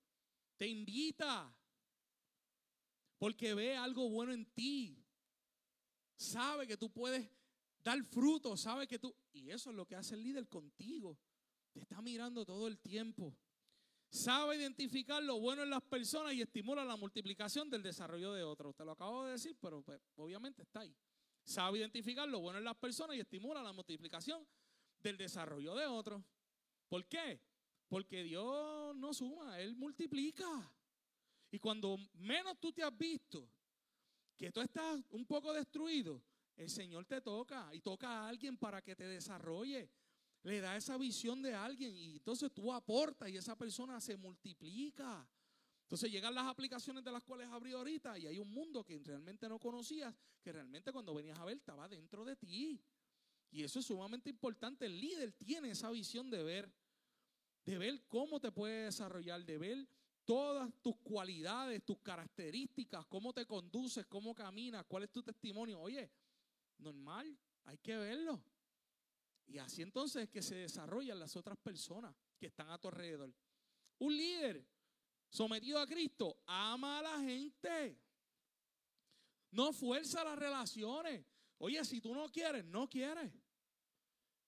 Te invita, porque ve algo bueno en ti. Sabe que tú puedes dar fruto, sabe que tú... Y eso es lo que hace el líder contigo. Te está mirando todo el tiempo. Sabe identificar lo bueno en las personas y estimula la multiplicación del desarrollo de otros. Te lo acabo de decir, pero pues, obviamente está ahí. Sabe identificar lo bueno en las personas y estimula la multiplicación del desarrollo de otros. ¿Por qué? Porque Dios no suma, Él multiplica. Y cuando menos tú te has visto que tú estás un poco destruido, el Señor te toca y toca a alguien para que te desarrolle. Le da esa visión de alguien y entonces tú aportas y esa persona se multiplica. Entonces llegan las aplicaciones de las cuales abrí ahorita y hay un mundo que realmente no conocías, que realmente cuando venías a ver estaba dentro de ti. Y eso es sumamente importante. El líder tiene esa visión de ver, de ver cómo te puede desarrollar, de ver todas tus cualidades, tus características, cómo te conduces, cómo caminas, cuál es tu testimonio. Oye, normal, hay que verlo. Y así entonces es que se desarrollan las otras personas que están a tu alrededor. Un líder sometido a Cristo ama a la gente. No fuerza las relaciones. Oye, si tú no quieres, no quieres.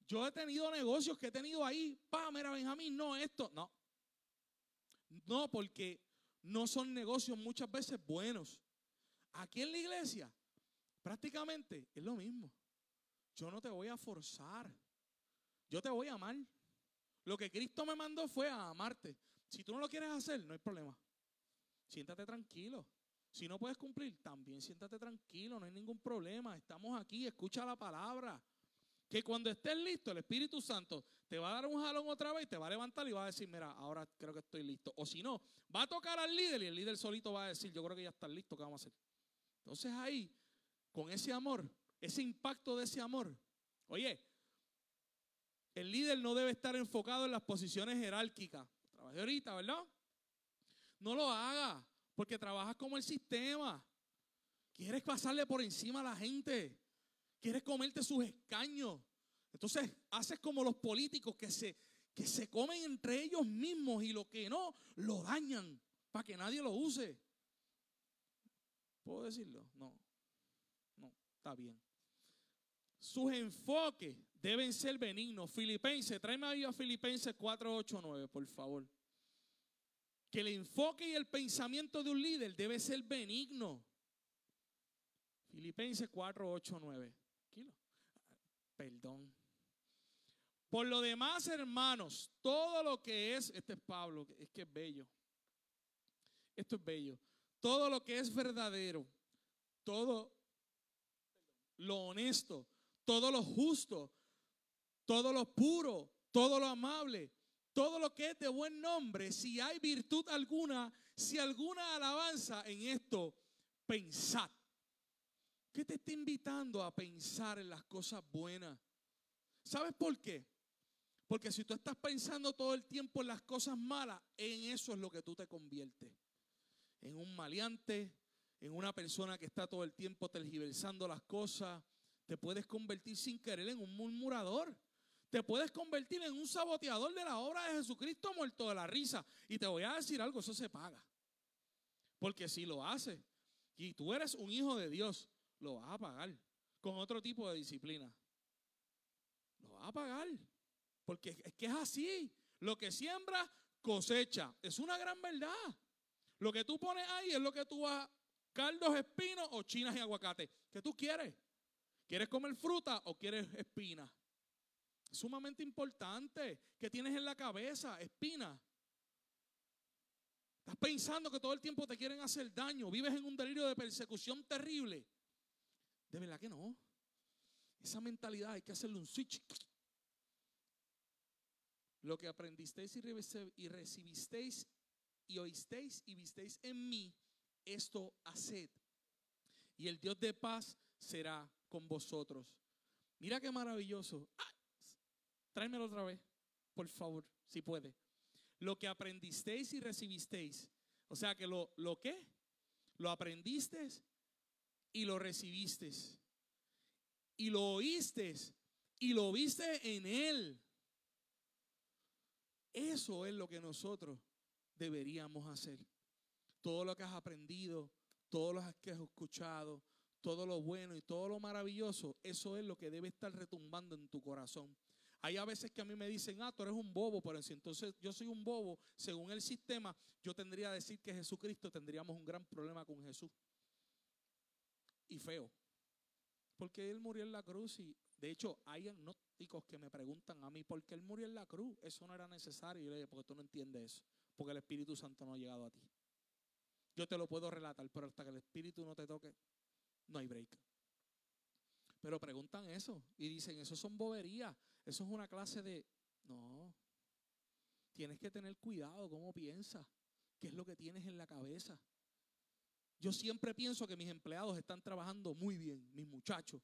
Yo he tenido negocios que he tenido ahí. Pa, mira, Benjamín, no, esto. No. No, porque no son negocios muchas veces buenos. Aquí en la iglesia, prácticamente es lo mismo. Yo no te voy a forzar. Yo te voy a amar. Lo que Cristo me mandó fue a amarte. Si tú no lo quieres hacer, no hay problema. Siéntate tranquilo. Si no puedes cumplir, también siéntate tranquilo, no hay ningún problema. Estamos aquí, escucha la palabra. Que cuando estés listo, el Espíritu Santo te va a dar un jalón otra vez, te va a levantar y va a decir, mira, ahora creo que estoy listo. O si no, va a tocar al líder y el líder solito va a decir, yo creo que ya está listo, ¿qué vamos a hacer? Entonces ahí, con ese amor, ese impacto de ese amor, oye, el líder no debe estar enfocado en las posiciones jerárquicas. Trabajé ahorita, ¿verdad? No lo haga, porque trabajas como el sistema. Quieres pasarle por encima a la gente. Quieres comerte sus escaños. Entonces, haces como los políticos que se, que se comen entre ellos mismos y lo que no, lo dañan para que nadie lo use. ¿Puedo decirlo? No. No, está bien. Sus enfoques deben ser benignos. Filipenses, tráeme ahí a Filipenses 4, 8, 9, por favor. Que el enfoque y el pensamiento de un líder debe ser benigno. Filipenses 4, 8, 9. Perdón. Por lo demás, hermanos, todo lo que es, este es Pablo, es que es bello. Esto es bello. Todo lo que es verdadero, todo lo honesto, todo lo justo, todo lo puro, todo lo amable, todo lo que es de buen nombre, si hay virtud alguna, si alguna alabanza en esto, pensad. ¿Qué te está invitando a pensar en las cosas buenas? ¿Sabes por qué? Porque si tú estás pensando todo el tiempo en las cosas malas, en eso es lo que tú te conviertes. En un maleante, en una persona que está todo el tiempo tergiversando las cosas. Te puedes convertir sin querer en un murmurador. Te puedes convertir en un saboteador de la obra de Jesucristo muerto de la risa. Y te voy a decir algo, eso se paga. Porque si lo haces y tú eres un hijo de Dios, lo vas a pagar con otro tipo de disciplina. Lo vas a pagar. Porque es que es así. Lo que siembra, cosecha. Es una gran verdad. Lo que tú pones ahí es lo que tú vas. Caldos, espinos o chinas y aguacate. ¿Qué tú quieres? ¿Quieres comer fruta o quieres espinas? Sumamente importante. ¿Qué tienes en la cabeza? Espinas. Estás pensando que todo el tiempo te quieren hacer daño. Vives en un delirio de persecución terrible. De verdad que no. Esa mentalidad hay que hacerle un switch. Lo que aprendisteis y recibisteis y oísteis y visteis en mí, esto haced. Y el Dios de paz será con vosotros. Mira qué maravilloso. tráemelo otra vez, por favor, si puede. Lo que aprendisteis y recibisteis. O sea que lo, lo que, lo aprendisteis y lo recibiste. y lo oíste y lo viste en Él. Eso es lo que nosotros deberíamos hacer. Todo lo que has aprendido, todo lo que has escuchado, todo lo bueno y todo lo maravilloso, eso es lo que debe estar retumbando en tu corazón. Hay a veces que a mí me dicen, ah, tú eres un bobo, pero si entonces yo soy un bobo, según el sistema, yo tendría que decir que Jesucristo tendríamos un gran problema con Jesús. Y feo. Porque Él murió en la cruz y de hecho hay agnósticos que me preguntan a mí, ¿por qué Él murió en la cruz? Eso no era necesario. Y yo le digo, porque tú no entiendes eso. Porque el Espíritu Santo no ha llegado a ti. Yo te lo puedo relatar, pero hasta que el Espíritu no te toque, no hay break. Pero preguntan eso y dicen, eso son boberías, eso es una clase de... No, tienes que tener cuidado cómo piensas, qué es lo que tienes en la cabeza. Yo siempre pienso que mis empleados están trabajando muy bien, mis muchachos.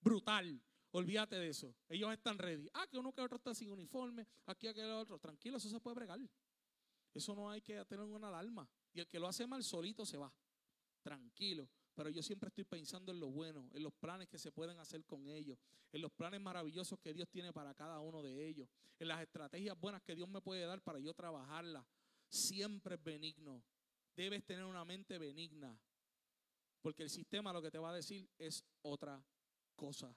Brutal. Olvídate de eso. Ellos están ready. Ah, que uno que otro está sin uniforme, aquí aquel otro. Tranquilo, eso se puede bregar. Eso no hay que tener una alarma. Y el que lo hace mal solito se va. Tranquilo. Pero yo siempre estoy pensando en lo bueno, en los planes que se pueden hacer con ellos, en los planes maravillosos que Dios tiene para cada uno de ellos, en las estrategias buenas que Dios me puede dar para yo trabajarlas. Siempre es benigno. Debes tener una mente benigna. Porque el sistema lo que te va a decir es otra cosa.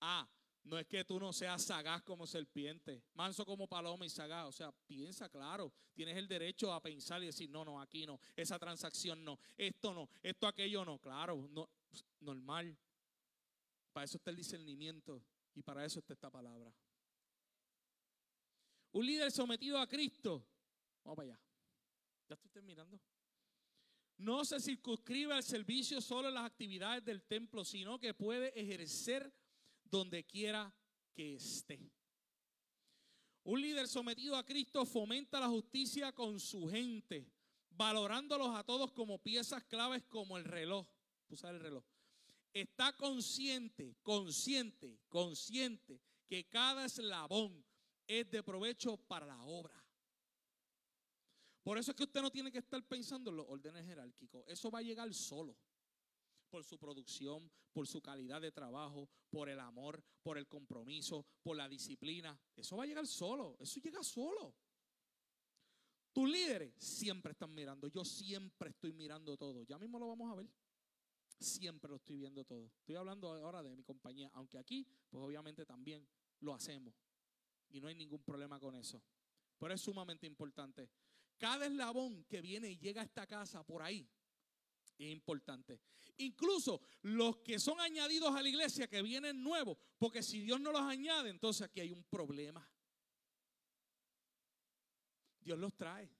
Ah, no es que tú no seas sagaz como serpiente, manso como paloma y sagaz. O sea, piensa claro. Tienes el derecho a pensar y decir, no, no, aquí no. Esa transacción no. Esto no. Esto, aquello no. Claro, no, normal. Para eso está el discernimiento y para eso está esta palabra. Un líder sometido a Cristo. Vamos para allá. Ya estoy terminando. No se circunscribe al servicio solo en las actividades del templo, sino que puede ejercer donde quiera que esté. Un líder sometido a Cristo fomenta la justicia con su gente, valorándolos a todos como piezas claves como el reloj. Puse el reloj. Está consciente, consciente, consciente que cada eslabón es de provecho para la obra. Por eso es que usted no tiene que estar pensando en los órdenes jerárquicos. Eso va a llegar solo por su producción, por su calidad de trabajo, por el amor, por el compromiso, por la disciplina. Eso va a llegar solo, eso llega solo. Tus líderes siempre están mirando, yo siempre estoy mirando todo. Ya mismo lo vamos a ver. Siempre lo estoy viendo todo. Estoy hablando ahora de mi compañía, aunque aquí, pues obviamente también lo hacemos. Y no hay ningún problema con eso. Pero es sumamente importante. Cada eslabón que viene y llega a esta casa por ahí, es importante. Incluso los que son añadidos a la iglesia, que vienen nuevos, porque si Dios no los añade, entonces aquí hay un problema. Dios los trae.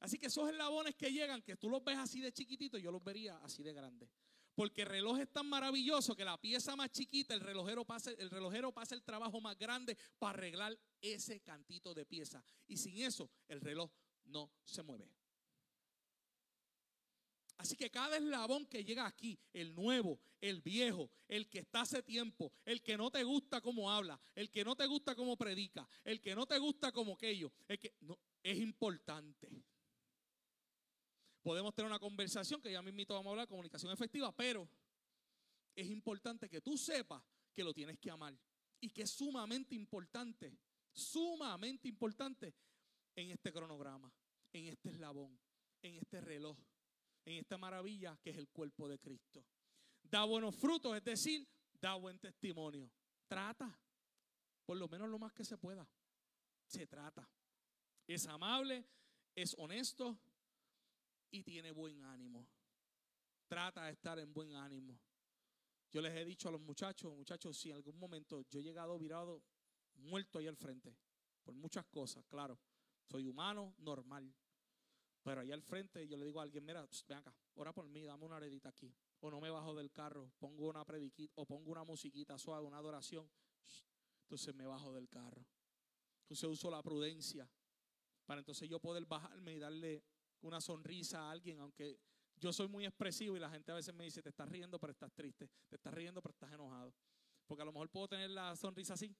Así que esos eslabones que llegan, que tú los ves así de chiquititos, yo los vería así de grandes. Porque el reloj es tan maravilloso que la pieza más chiquita, el relojero pasa, el relojero pasa el trabajo más grande para arreglar ese cantito de pieza. Y sin eso, el reloj no se mueve. Así que cada eslabón que llega aquí, el nuevo, el viejo, el que está hace tiempo, el que no te gusta cómo habla, el que no te gusta cómo predica, el que no te gusta como aquello, el que no, es importante. Podemos tener una conversación que ya me invito vamos a hablar, comunicación efectiva, pero es importante que tú sepas que lo tienes que amar y que es sumamente importante, sumamente importante en este cronograma, en este eslabón, en este reloj en esta maravilla que es el cuerpo de Cristo. Da buenos frutos, es decir, da buen testimonio. Trata, por lo menos lo más que se pueda. Se trata. Es amable, es honesto y tiene buen ánimo. Trata de estar en buen ánimo. Yo les he dicho a los muchachos, muchachos, si en algún momento yo he llegado virado, muerto ahí al frente, por muchas cosas, claro. Soy humano, normal. Pero ahí al frente yo le digo a alguien, mira, ven acá, ora por mí, dame una heredita aquí. O no me bajo del carro, pongo una prediquita o pongo una musiquita suave, una adoración. Entonces me bajo del carro. Entonces uso la prudencia para entonces yo poder bajarme y darle una sonrisa a alguien, aunque yo soy muy expresivo y la gente a veces me dice, te estás riendo pero estás triste, te estás riendo pero estás enojado. Porque a lo mejor puedo tener la sonrisa así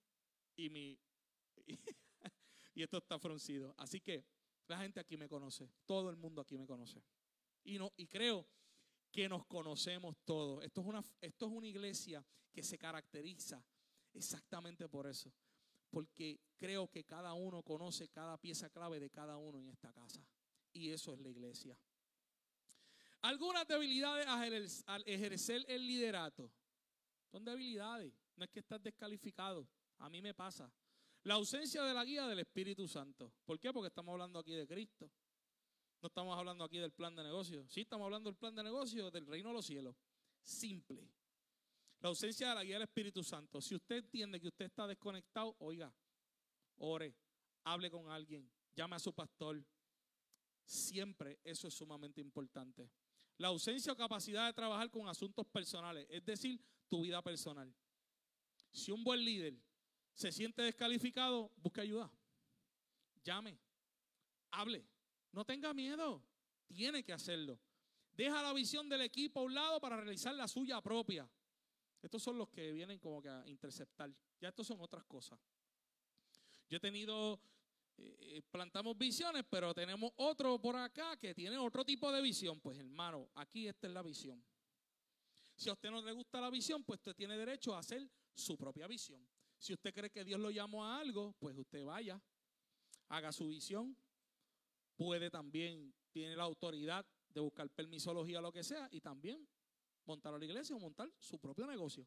y mi... <laughs> y esto está fruncido. Así que la gente aquí me conoce, todo el mundo aquí me conoce. Y, no, y creo que nos conocemos todos. Esto es una, esto es una iglesia que se caracteriza exactamente por eso. Porque creo que cada uno conoce cada pieza clave de cada uno en esta casa. Y eso es la iglesia. Algunas debilidades al ejercer el liderato. Son debilidades. No es que estás descalificado. A mí me pasa. La ausencia de la guía del Espíritu Santo. ¿Por qué? Porque estamos hablando aquí de Cristo. No estamos hablando aquí del plan de negocio. Sí, estamos hablando del plan de negocio del reino de los cielos. Simple. La ausencia de la guía del Espíritu Santo. Si usted entiende que usted está desconectado, oiga, ore, hable con alguien, llame a su pastor. Siempre eso es sumamente importante. La ausencia o capacidad de trabajar con asuntos personales, es decir, tu vida personal. Si un buen líder se siente descalificado, busque ayuda. Llame, hable, no tenga miedo, tiene que hacerlo. Deja la visión del equipo a un lado para realizar la suya propia. Estos son los que vienen como que a interceptar. Ya estos son otras cosas. Yo he tenido, eh, eh, plantamos visiones, pero tenemos otro por acá que tiene otro tipo de visión. Pues hermano, aquí esta es la visión. Si a usted no le gusta la visión, pues usted tiene derecho a hacer su propia visión. Si usted cree que Dios lo llamó a algo, pues usted vaya, haga su visión, puede también, tiene la autoridad de buscar permisología o lo que sea y también montar a la iglesia o montar su propio negocio.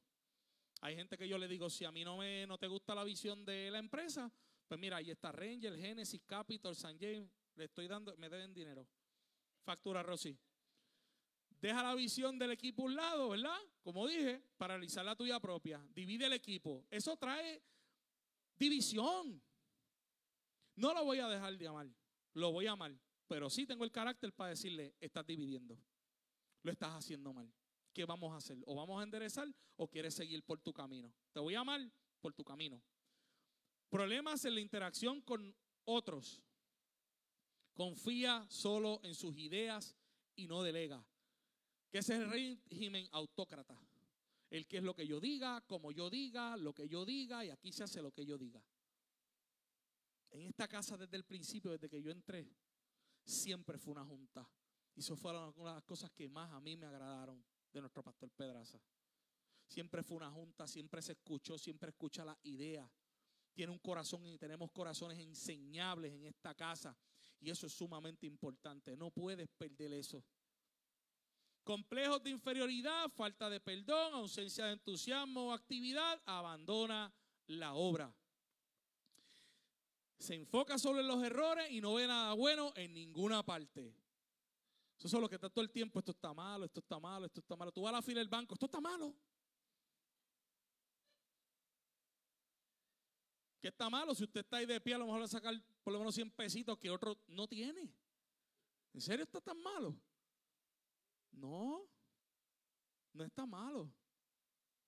Hay gente que yo le digo, si a mí no, me, no te gusta la visión de la empresa, pues mira, ahí está Ranger, Genesis, Capital, San James, le estoy dando, me deben dinero. Factura Rosy. Deja la visión del equipo a un lado, ¿verdad? Como dije, para la tuya propia. Divide el equipo. Eso trae división. No lo voy a dejar de amar lo voy a amar, pero sí tengo el carácter para decirle, estás dividiendo, lo estás haciendo mal. ¿Qué vamos a hacer? ¿O vamos a enderezar o quieres seguir por tu camino? Te voy a amar por tu camino. Problemas en la interacción con otros. Confía solo en sus ideas y no delega. Que es el régimen autócrata. El que es lo que yo diga, como yo diga, lo que yo diga, y aquí se hace lo que yo diga en esta casa desde el principio, desde que yo entré, siempre fue una junta. Y eso fueron algunas de las cosas que más a mí me agradaron de nuestro pastor Pedraza. Siempre fue una junta, siempre se escuchó, siempre escucha la idea. Tiene un corazón y tenemos corazones enseñables en esta casa. Y eso es sumamente importante. No puedes perder eso. Complejos de inferioridad, falta de perdón, ausencia de entusiasmo o actividad, abandona la obra. Se enfoca solo en los errores y no ve nada bueno en ninguna parte. Eso es lo que está todo el tiempo. Esto está malo, esto está malo, esto está malo. Tú vas a la fila del banco, esto está malo. ¿Qué está malo? Si usted está ahí de pie, a lo mejor le a sacar por lo menos 100 pesitos que otro no tiene. ¿En serio está tan malo? No, no está malo.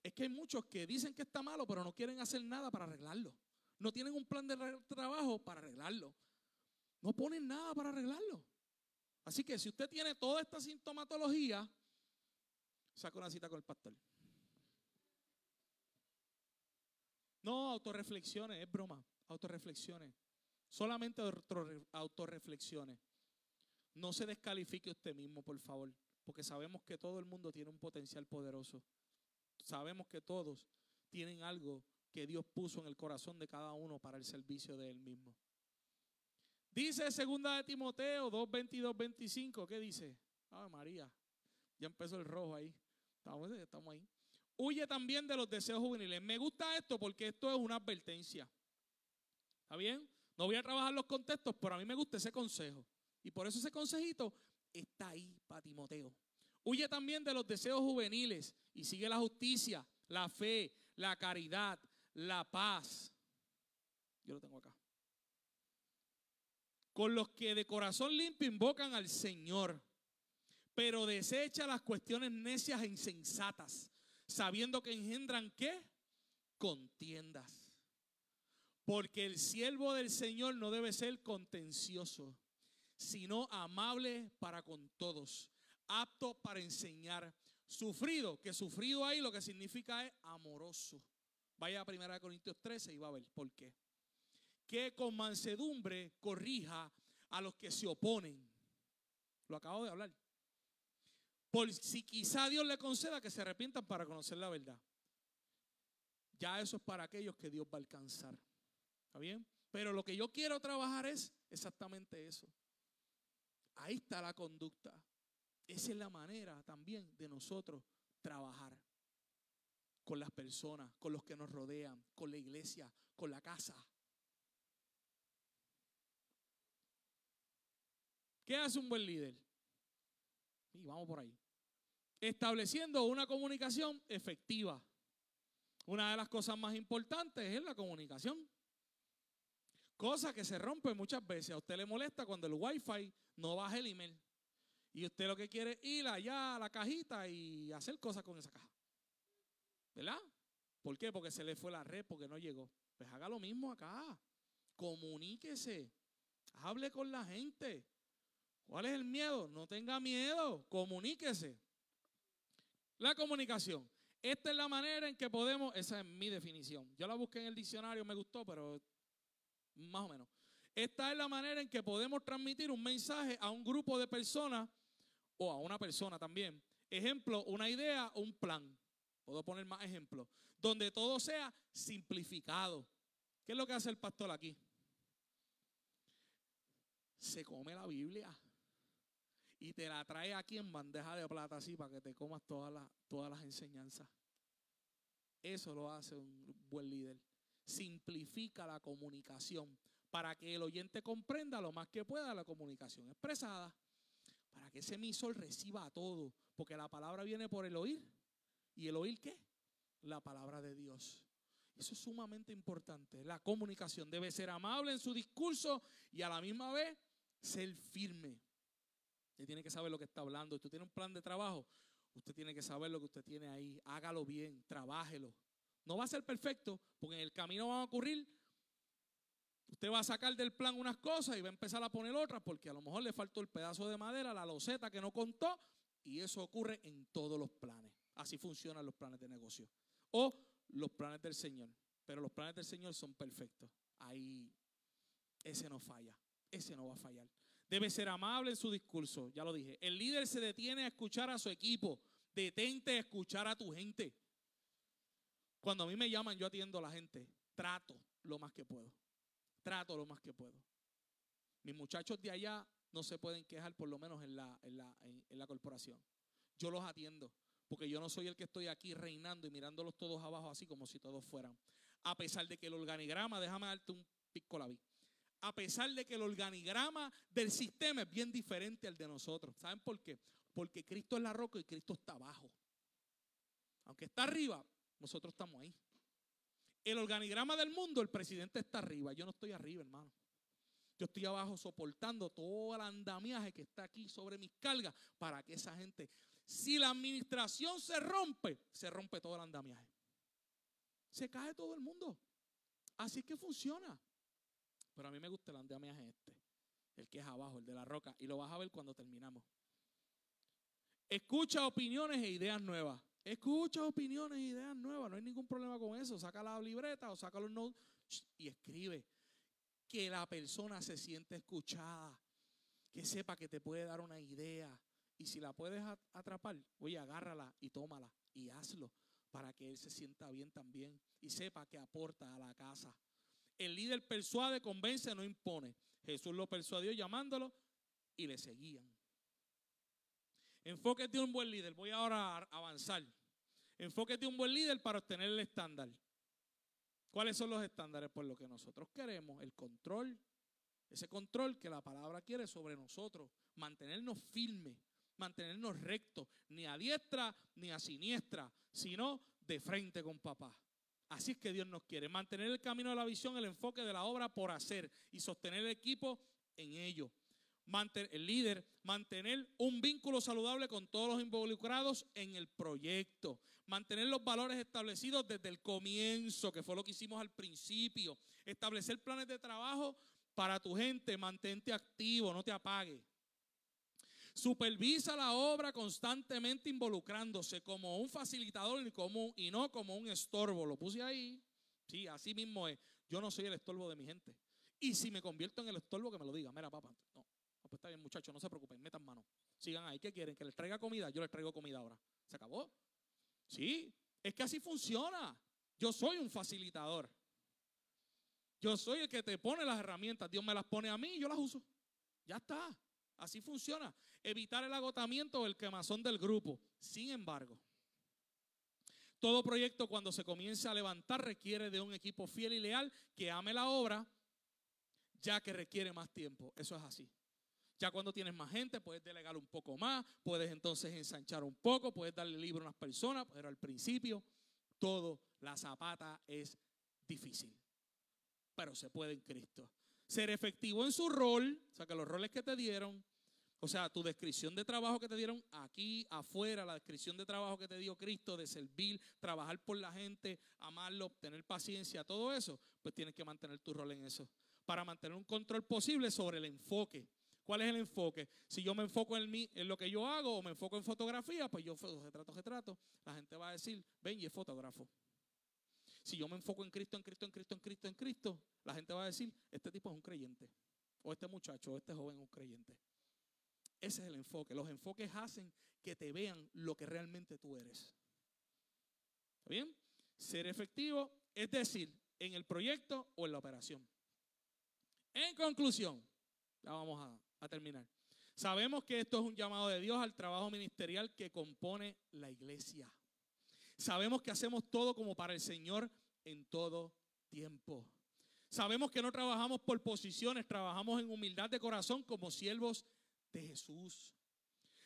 Es que hay muchos que dicen que está malo, pero no quieren hacer nada para arreglarlo. No tienen un plan de trabajo para arreglarlo. No ponen nada para arreglarlo. Así que si usted tiene toda esta sintomatología, saca una cita con el pastor. No, autorreflexiones, es broma. Autorreflexiones. Solamente autorreflexiones. No se descalifique usted mismo, por favor, porque sabemos que todo el mundo tiene un potencial poderoso. Sabemos que todos tienen algo que Dios puso en el corazón de cada uno para el servicio de Él mismo. Dice segunda de Timoteo 2, 22, 25. ¿Qué dice? Ave María. Ya empezó el rojo ahí. Estamos, estamos ahí. Huye también de los deseos juveniles. Me gusta esto porque esto es una advertencia. ¿Está bien? No voy a trabajar los contextos, pero a mí me gusta ese consejo. Y por eso ese consejito está ahí para Timoteo. Huye también de los deseos juveniles y sigue la justicia, la fe, la caridad, la paz. Yo lo tengo acá. Con los que de corazón limpio invocan al Señor, pero desecha las cuestiones necias e insensatas, sabiendo que engendran qué? Contiendas. Porque el siervo del Señor no debe ser contencioso, sino amable para con todos, apto para enseñar, sufrido, que sufrido ahí lo que significa es amoroso Vaya a 1 Corintios 13 y va a ver por qué. Que con mansedumbre corrija a los que se oponen. Lo acabo de hablar. Por si quizá Dios le conceda que se arrepientan para conocer la verdad. Ya eso es para aquellos que Dios va a alcanzar. ¿Está bien? Pero lo que yo quiero trabajar es exactamente eso. Ahí está la conducta. Esa es la manera también de nosotros trabajar con las personas, con los que nos rodean, con la iglesia, con la casa. ¿Qué hace un buen líder? Y vamos por ahí. Estableciendo una comunicación efectiva. Una de las cosas más importantes es la comunicación. Cosa que se rompe muchas veces. A usted le molesta cuando el wifi no baja el email. Y usted lo que quiere es ir allá a la cajita y hacer cosas con esa caja. ¿Verdad? ¿Por qué? Porque se le fue la red, porque no llegó. Pues haga lo mismo acá. Comuníquese. Hable con la gente. ¿Cuál es el miedo? No tenga miedo. Comuníquese. La comunicación. Esta es la manera en que podemos, esa es mi definición. Yo la busqué en el diccionario, me gustó, pero más o menos. Esta es la manera en que podemos transmitir un mensaje a un grupo de personas o a una persona también. Ejemplo, una idea o un plan. Puedo poner más ejemplos. Donde todo sea simplificado. ¿Qué es lo que hace el pastor aquí? Se come la Biblia y te la trae aquí en bandeja de plata así para que te comas todas las, todas las enseñanzas. Eso lo hace un buen líder. Simplifica la comunicación para que el oyente comprenda lo más que pueda la comunicación expresada, para que ese emisor reciba todo, porque la palabra viene por el oír. ¿Y el oír qué? La palabra de Dios. Eso es sumamente importante. La comunicación debe ser amable en su discurso y a la misma vez ser firme. Usted tiene que saber lo que está hablando. Usted tiene un plan de trabajo. Usted tiene que saber lo que usted tiene ahí. Hágalo bien, trabájelo. No va a ser perfecto, porque en el camino van a ocurrir. Usted va a sacar del plan unas cosas y va a empezar a poner otras, porque a lo mejor le faltó el pedazo de madera, la loseta que no contó, y eso ocurre en todos los planes. Así funcionan los planes de negocio. O los planes del Señor. Pero los planes del Señor son perfectos. Ahí, ese no falla. Ese no va a fallar. Debe ser amable en su discurso, ya lo dije. El líder se detiene a escuchar a su equipo. Detente a escuchar a tu gente. Cuando a mí me llaman, yo atiendo a la gente. Trato lo más que puedo. Trato lo más que puedo. Mis muchachos de allá no se pueden quejar, por lo menos en la, en la, en, la corporación. Yo los atiendo, porque yo no soy el que estoy aquí reinando y mirándolos todos abajo así como si todos fueran. A pesar de que el organigrama, déjame darte un pico la vida a pesar de que el organigrama del sistema es bien diferente al de nosotros. ¿Saben por qué? Porque Cristo es la roca y Cristo está abajo. Aunque está arriba, nosotros estamos ahí. El organigrama del mundo, el presidente está arriba. Yo no estoy arriba, hermano. Yo estoy abajo soportando todo el andamiaje que está aquí sobre mis cargas para que esa gente, si la administración se rompe, se rompe todo el andamiaje. Se cae todo el mundo. Así que funciona. Pero a mí me gusta el andamiaje este, el que es abajo, el de la roca. Y lo vas a ver cuando terminamos. Escucha opiniones e ideas nuevas. Escucha opiniones ideas nuevas. No hay ningún problema con eso. Saca la libreta o saca los notes y escribe. Que la persona se siente escuchada. Que sepa que te puede dar una idea. Y si la puedes atrapar, oye, agárrala y tómala y hazlo para que él se sienta bien también y sepa que aporta a la casa. El líder persuade, convence, no impone. Jesús lo persuadió llamándolo y le seguían. Enfóquete un buen líder. Voy ahora a avanzar. Enfóquete un buen líder para obtener el estándar. ¿Cuáles son los estándares? Por lo que nosotros queremos, el control, ese control que la palabra quiere sobre nosotros, mantenernos firmes, mantenernos rectos, ni a diestra ni a siniestra, sino de frente con papá. Así es que Dios nos quiere. Mantener el camino de la visión, el enfoque de la obra por hacer y sostener el equipo en ello. El líder, mantener un vínculo saludable con todos los involucrados en el proyecto. Mantener los valores establecidos desde el comienzo, que fue lo que hicimos al principio. Establecer planes de trabajo para tu gente. Mantente activo, no te apague. Supervisa la obra constantemente involucrándose como un facilitador y, como, y no como un estorbo. Lo puse ahí. Sí, así mismo es. Yo no soy el estorbo de mi gente. Y si me convierto en el estorbo, que me lo diga. Mira, papá, Ah, pues está bien, muchachos, no se preocupen, metan mano. Sigan ahí, ¿qué quieren? ¿Que les traiga comida? Yo les traigo comida ahora. ¿Se acabó? Sí, es que así funciona. Yo soy un facilitador. Yo soy el que te pone las herramientas. Dios me las pone a mí y yo las uso. Ya está. Así funciona. Evitar el agotamiento o el quemazón del grupo. Sin embargo, todo proyecto cuando se comienza a levantar requiere de un equipo fiel y leal que ame la obra, ya que requiere más tiempo. Eso es así. Ya cuando tienes más gente, puedes delegar un poco más, puedes entonces ensanchar un poco, puedes darle libro a unas personas, pero al principio todo, la zapata es difícil. Pero se puede en Cristo. Ser efectivo en su rol, o sea, que los roles que te dieron, o sea, tu descripción de trabajo que te dieron aquí, afuera, la descripción de trabajo que te dio Cristo, de servir, trabajar por la gente, amarlo, tener paciencia, todo eso, pues tienes que mantener tu rol en eso. Para mantener un control posible sobre el enfoque. ¿Cuál es el enfoque? Si yo me enfoco en, mí, en lo que yo hago o me enfoco en fotografía, pues yo retrato, retrato. La gente va a decir, ven y es fotógrafo. Si yo me enfoco en Cristo, en Cristo, en Cristo, en Cristo, en Cristo, la gente va a decir, este tipo es un creyente. O este muchacho, o este joven es un creyente. Ese es el enfoque. Los enfoques hacen que te vean lo que realmente tú eres. ¿Está bien? Ser efectivo, es decir, en el proyecto o en la operación. En conclusión, ya vamos a, a terminar. Sabemos que esto es un llamado de Dios al trabajo ministerial que compone la iglesia. Sabemos que hacemos todo como para el Señor en todo tiempo. Sabemos que no trabajamos por posiciones, trabajamos en humildad de corazón como siervos de Jesús.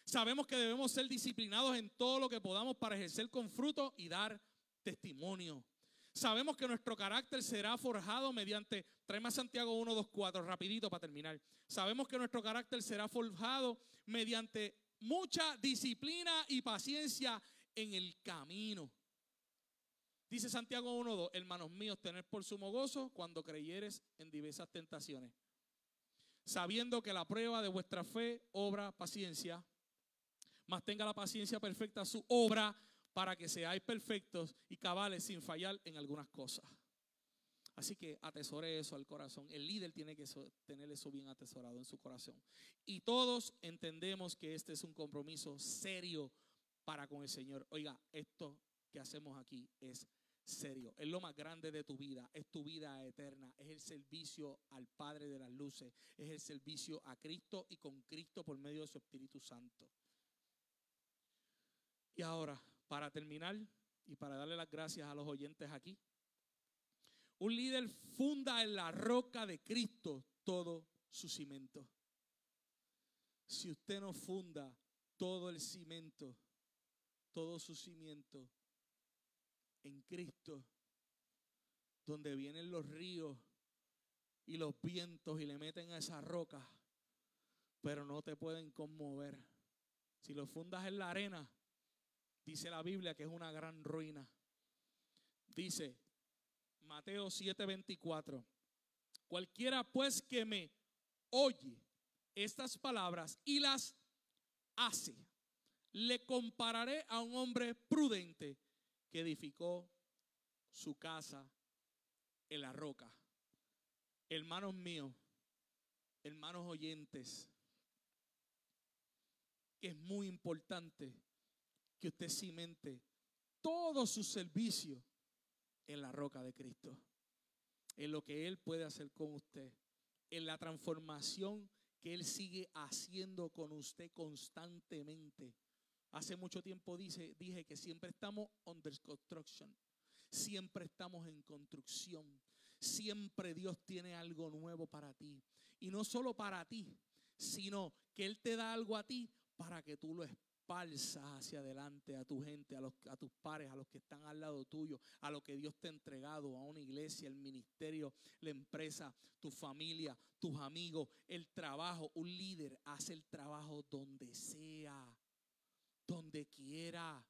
Sabemos que debemos ser disciplinados en todo lo que podamos para ejercer con fruto y dar testimonio. Sabemos que nuestro carácter será forjado mediante, tráeme a Santiago 1, 2, 4, rapidito para terminar. Sabemos que nuestro carácter será forjado mediante mucha disciplina y paciencia en el camino. Dice Santiago 1, 2, hermanos míos, tener por sumo gozo cuando creyeres en diversas tentaciones sabiendo que la prueba de vuestra fe obra paciencia, mas tenga la paciencia perfecta su obra para que seáis perfectos y cabales sin fallar en algunas cosas. Así que atesore eso al corazón. El líder tiene que tener eso bien atesorado en su corazón. Y todos entendemos que este es un compromiso serio para con el Señor. Oiga, esto que hacemos aquí es serio. Es lo más grande de tu vida. Es tu vida eterna. Es el servicio al Padre de las Luces. Es el servicio a Cristo y con Cristo por medio de su Espíritu Santo. Y ahora, para terminar y para darle las gracias a los oyentes aquí, un líder funda en la roca de Cristo todo su cimento. Si usted no funda todo el cimento, todo su cimiento, en Cristo, donde vienen los ríos y los vientos y le meten a esa roca, pero no te pueden conmover. Si lo fundas en la arena, dice la Biblia que es una gran ruina. Dice Mateo 7:24, cualquiera pues que me oye estas palabras y las hace, le compararé a un hombre prudente que edificó su casa en la roca. Hermanos míos, hermanos oyentes, que es muy importante que usted cimente todo su servicio en la roca de Cristo, en lo que Él puede hacer con usted, en la transformación que Él sigue haciendo con usted constantemente. Hace mucho tiempo dice, dije que siempre estamos under construction. Siempre estamos en construcción. Siempre Dios tiene algo nuevo para ti. Y no solo para ti, sino que Él te da algo a ti para que tú lo espalzas hacia adelante a tu gente, a, los, a tus pares, a los que están al lado tuyo, a lo que Dios te ha entregado, a una iglesia, el ministerio, la empresa, tu familia, tus amigos, el trabajo. Un líder hace el trabajo donde sea donde quiera.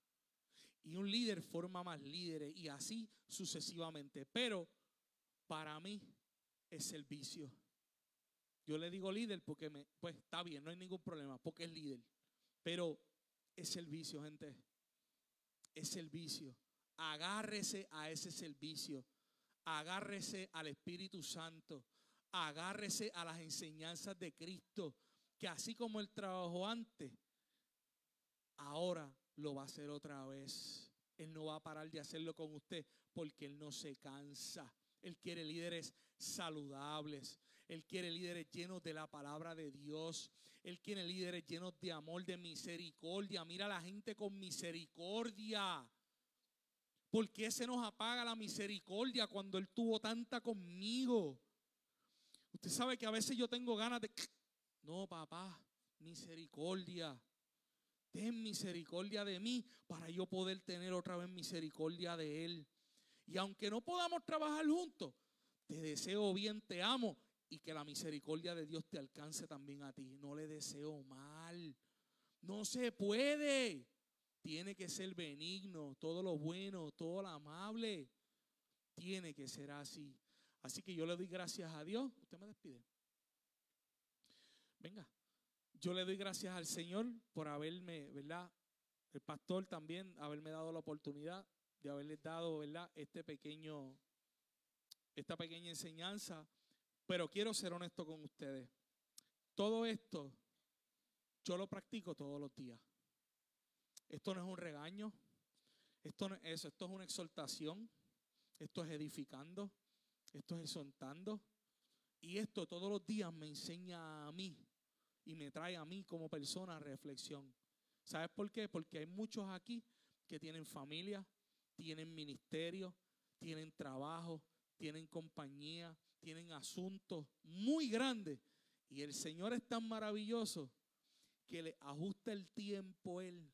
Y un líder forma más líderes y así sucesivamente. Pero para mí es el vicio. Yo le digo líder porque me, pues está bien, no hay ningún problema, porque es líder. Pero es el vicio, gente. Es el vicio. Agárrese a ese servicio. Agárrese al Espíritu Santo. Agárrese a las enseñanzas de Cristo que así como Él trabajó antes, ahora lo va a hacer otra vez. Él no va a parar de hacerlo con usted porque Él no se cansa. Él quiere líderes saludables. Él quiere líderes llenos de la palabra de Dios. Él quiere líderes llenos de amor, de misericordia. Mira a la gente con misericordia. ¿Por qué se nos apaga la misericordia cuando Él tuvo tanta conmigo? Usted sabe que a veces yo tengo ganas de... No, papá, misericordia. Ten misericordia de mí para yo poder tener otra vez misericordia de Él. Y aunque no podamos trabajar juntos, te deseo bien, te amo y que la misericordia de Dios te alcance también a ti. No le deseo mal. No se puede. Tiene que ser benigno, todo lo bueno, todo lo amable. Tiene que ser así. Así que yo le doy gracias a Dios. Usted me despide. Venga. Yo le doy gracias al Señor por haberme, ¿verdad? El pastor también, haberme dado la oportunidad de haberles dado, ¿verdad? Este pequeño, esta pequeña enseñanza. Pero quiero ser honesto con ustedes. Todo esto yo lo practico todos los días. Esto no es un regaño. Esto es eso. Esto es una exhortación. Esto es edificando. Esto es exhortando. Y esto todos los días me enseña a mí y me trae a mí como persona reflexión. ¿Sabes por qué? Porque hay muchos aquí que tienen familia, tienen ministerio, tienen trabajo, tienen compañía, tienen asuntos muy grandes. Y el Señor es tan maravilloso que le ajusta el tiempo Él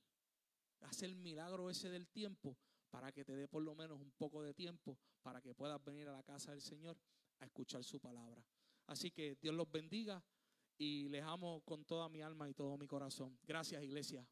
hace el milagro ese del tiempo para que te dé por lo menos un poco de tiempo para que puedas venir a la casa del Señor a escuchar su palabra. Así que Dios los bendiga y les amo con toda mi alma y todo mi corazón. Gracias, iglesia.